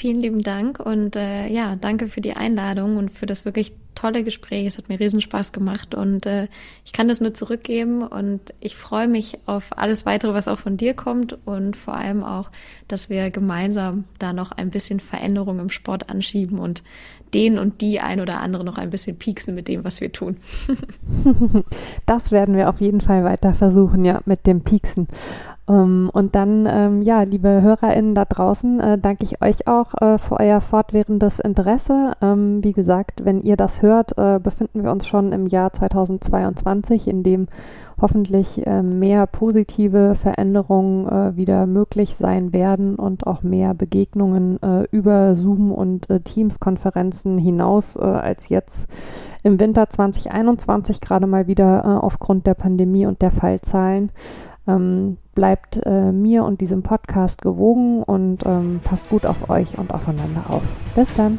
Vielen lieben Dank und äh, ja, danke für die Einladung und für das wirklich tolle Gespräch. Es hat mir riesen Spaß gemacht und äh, ich kann das nur zurückgeben und ich freue mich auf alles weitere, was auch von dir kommt und vor allem auch, dass wir gemeinsam da noch ein bisschen Veränderung im Sport anschieben und den und die ein oder andere noch ein bisschen pieksen mit dem, was wir tun. das werden wir auf jeden Fall weiter versuchen, ja, mit dem Pieksen. Ähm, und dann, ähm, ja, liebe HörerInnen da draußen, äh, danke ich euch auch äh, für euer fortwährendes Interesse. Ähm, wie gesagt, wenn ihr das hört, äh, befinden wir uns schon im Jahr 2022, in dem hoffentlich äh, mehr positive Veränderungen äh, wieder möglich sein werden und auch mehr Begegnungen äh, über Zoom und Teams-Konferenzen hinaus als jetzt im Winter 2021 gerade mal wieder aufgrund der Pandemie und der Fallzahlen. Ähm, bleibt äh, mir und diesem Podcast gewogen und ähm, passt gut auf euch und aufeinander auf. Bis dann.